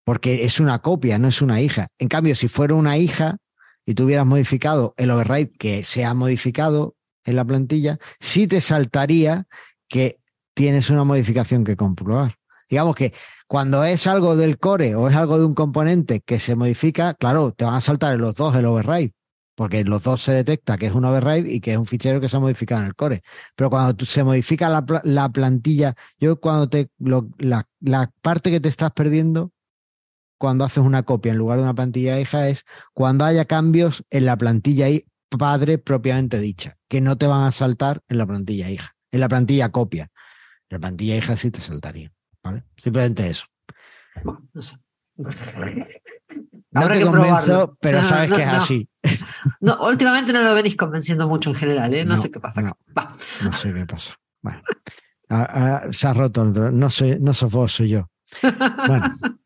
porque es una copia, no es una hija. En cambio, si fuera una hija y tú hubieras modificado el override que se ha modificado en la plantilla, sí te saltaría que tienes una modificación que comprobar. Digamos que cuando es algo del core o es algo de un componente que se modifica, claro, te van a saltar los dos el override porque los dos se detecta que es un override y que es un fichero que se ha modificado en el core. Pero cuando se modifica la, plantilla, yo cuando te la, la, parte que te estás perdiendo cuando haces una copia en lugar de una plantilla hija es cuando haya cambios en la plantilla padre propiamente dicha, que no te van a saltar en la plantilla hija. En la plantilla copia. En la plantilla hija sí te saltaría. ¿vale? Simplemente eso. No sé. No Habrá te convenzo, probarlo. pero sabes no, que es así. No, últimamente no lo venís convenciendo mucho en general, ¿eh? No, No, sé qué pasa. acá. Va. No sé qué pasa. Bueno, Ah, ah, se ha roto. No soy, no sos vos, soy yo. Bueno.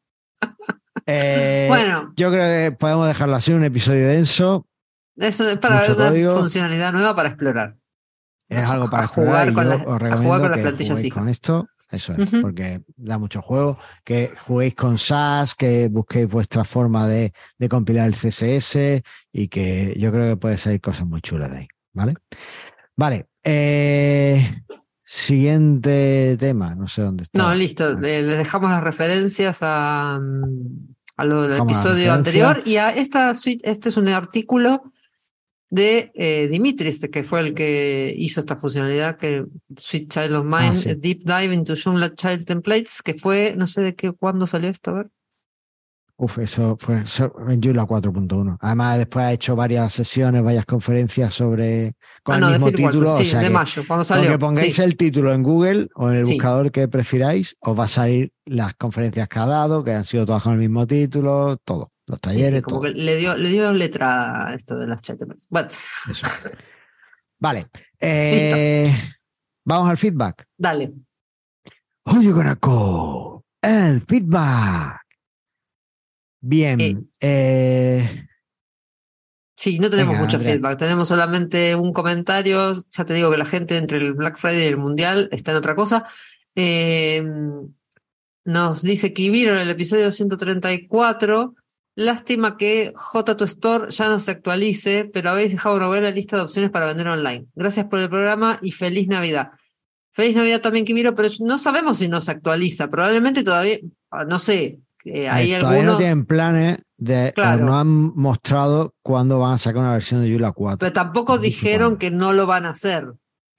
Eh, Bueno, Yo creo que podemos dejarlo así, un episodio denso. eso es para mucho una código. funcionalidad nueva para explorar. Es algo para A jugar con yo os a jugar con las plantillas con esto. Eso es, porque da mucho juego. Que juguéis con SAS, que busquéis vuestra forma de, de compilar el CSS y que yo creo que puede salir cosas muy chulas de ahí. ¿Vale? Vale. eh, siguiente tema. No sé dónde está. No, listo. Vale. eh, Les dejamos las referencias a, mm, a lo del Dejamos episodio anterior y a esta suite. Este es un artículo de eh, Dimitris, que fue el que hizo esta funcionalidad, que Sweet Child of Mine, Ah, sí. eh, Deep Dive into Joomla Child Templates, que fue, no sé de qué, cuándo salió esto, a ver. Uf, eso fue en Joomla 4.1. Además, después ha hecho varias sesiones, varias conferencias sobre con Ah, el no, mismo título. Walton, o sí, sea de que mayo, cuando salió. que pongáis sí. el título en Google o en el Sí. buscador que prefiráis, os va a salir las conferencias que ha dado, que han sido todas con el mismo título, todo. Los Sí, sí, talleres, como todo. que le dio, le dio letra a esto de las Templates. Bueno, Eso. Vale. eh, vamos al feedback. dale. Oye, Conaco, el feedback. Bien. Eh, eh, Sí, no tenemos Venga, mucho Andrea. feedback, tenemos solamente un comentario. Ya te digo que la gente entre el Black Friday y el Mundial está en otra cosa. Eh, nos dice que vieron el episodio 134. Lástima que J to Store ya no se actualice, pero habéis dejado una buena lista de opciones para vender online. Gracias por el programa y feliz Navidad. Feliz Navidad también, Kimiro, pero no sabemos si no se actualiza. Probablemente todavía, no sé, eh, hay eh, todavía no algunos. tienen planes de. Claro. o no han mostrado cuándo van a sacar una versión de Joomla 4. Pero tampoco No dijeron que no lo van a hacer.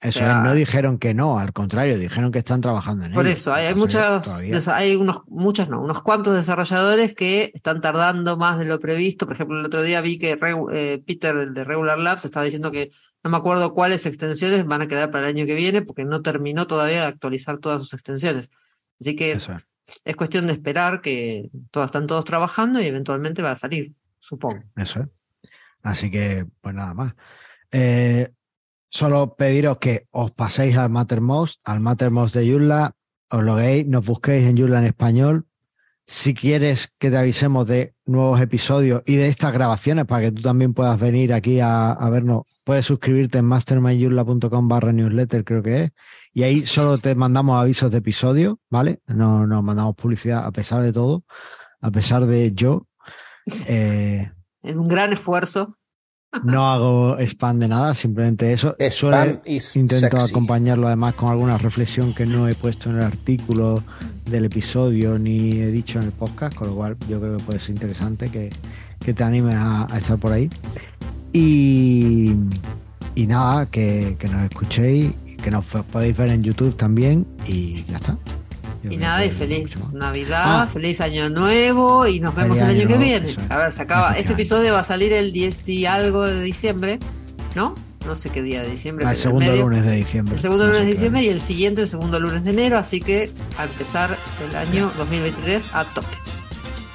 Eso sea- es, no dijeron que no, al contrario, dijeron que están trabajando en Por ello. eso, hay, muchas, hay unos, muchos no, unos cuantos desarrolladores que están tardando más de lo previsto. Por ejemplo, el otro día vi que Regu- eh, Peter, de Regular Labs, estaba diciendo que no me acuerdo cuáles extensiones van a quedar para el año que viene porque no terminó todavía de actualizar todas sus extensiones. Así que es cuestión de esperar que todos están todos trabajando y eventualmente va a salir, supongo. eso es. Así que, pues nada más. Eh, solo pediros que os paséis al Mattermost, al Mattermost de Joomla, os loguéis, nos busquéis en Joomla en español. Si quieres que te avisemos de nuevos episodios y de estas grabaciones para que tú también puedas venir aquí a, a vernos, puedes suscribirte en mastermindjoomla.com barra newsletter, creo que es. Y ahí solo te mandamos avisos de episodio, ¿vale? No nos mandamos publicidad a pesar de todo, a pesar de yo. Eh, Es un gran esfuerzo. No hago spam de nada, simplemente eso. Spam intento sexy. acompañarlo además con alguna reflexión que no he puesto en el artículo del episodio ni he dicho en el podcast, con lo cual yo creo que puede ser interesante que, que te animes a, a estar por ahí. Y, y nada, que, que nos escuchéis, que nos podéis ver en YouTube también y ya está. Y nada, y feliz. Navidad, Ah. feliz año nuevo y nos vemos el año año que viene. eso. A ver, se acaba. Este episodio va a salir el 10 y algo de diciembre, ¿no? No sé qué día de diciembre. Ah, El segundo medio. lunes de diciembre. El segundo No lunes de diciembre y el siguiente el segundo lunes de enero, así que a empezar el año 2023 a tope.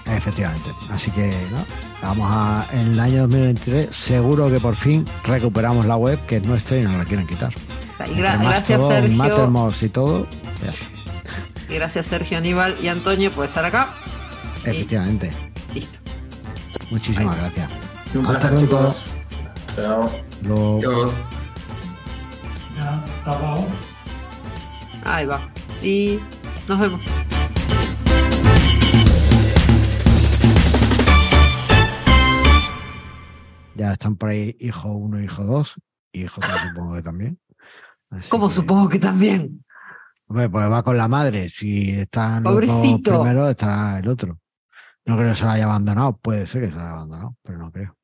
Efectivamente. Así que no, vamos a en el año 2023 seguro que por fin recuperamos la web que es nuestra y nos la quieren quitar. Y gra- gracias todo, Sergio, y todo. ya. Y gracias Sergio Aníbal y Antonio por estar acá. Efectivamente. Listo. Muchísimas gracias. Un Hasta placer, pronto. chicos. Chao. Luego- acabado. Ahí va. Y nos vemos. Ya están por ahí hijo 1 hijo 2 y hijo 3 supongo que también. Así Como que- supongo que también. Hombre, pues va con la madre. Si están los dos Pobrecito. primero, estará el otro. No creo que se lo haya abandonado. Puede ser que se lo haya abandonado, pero no creo.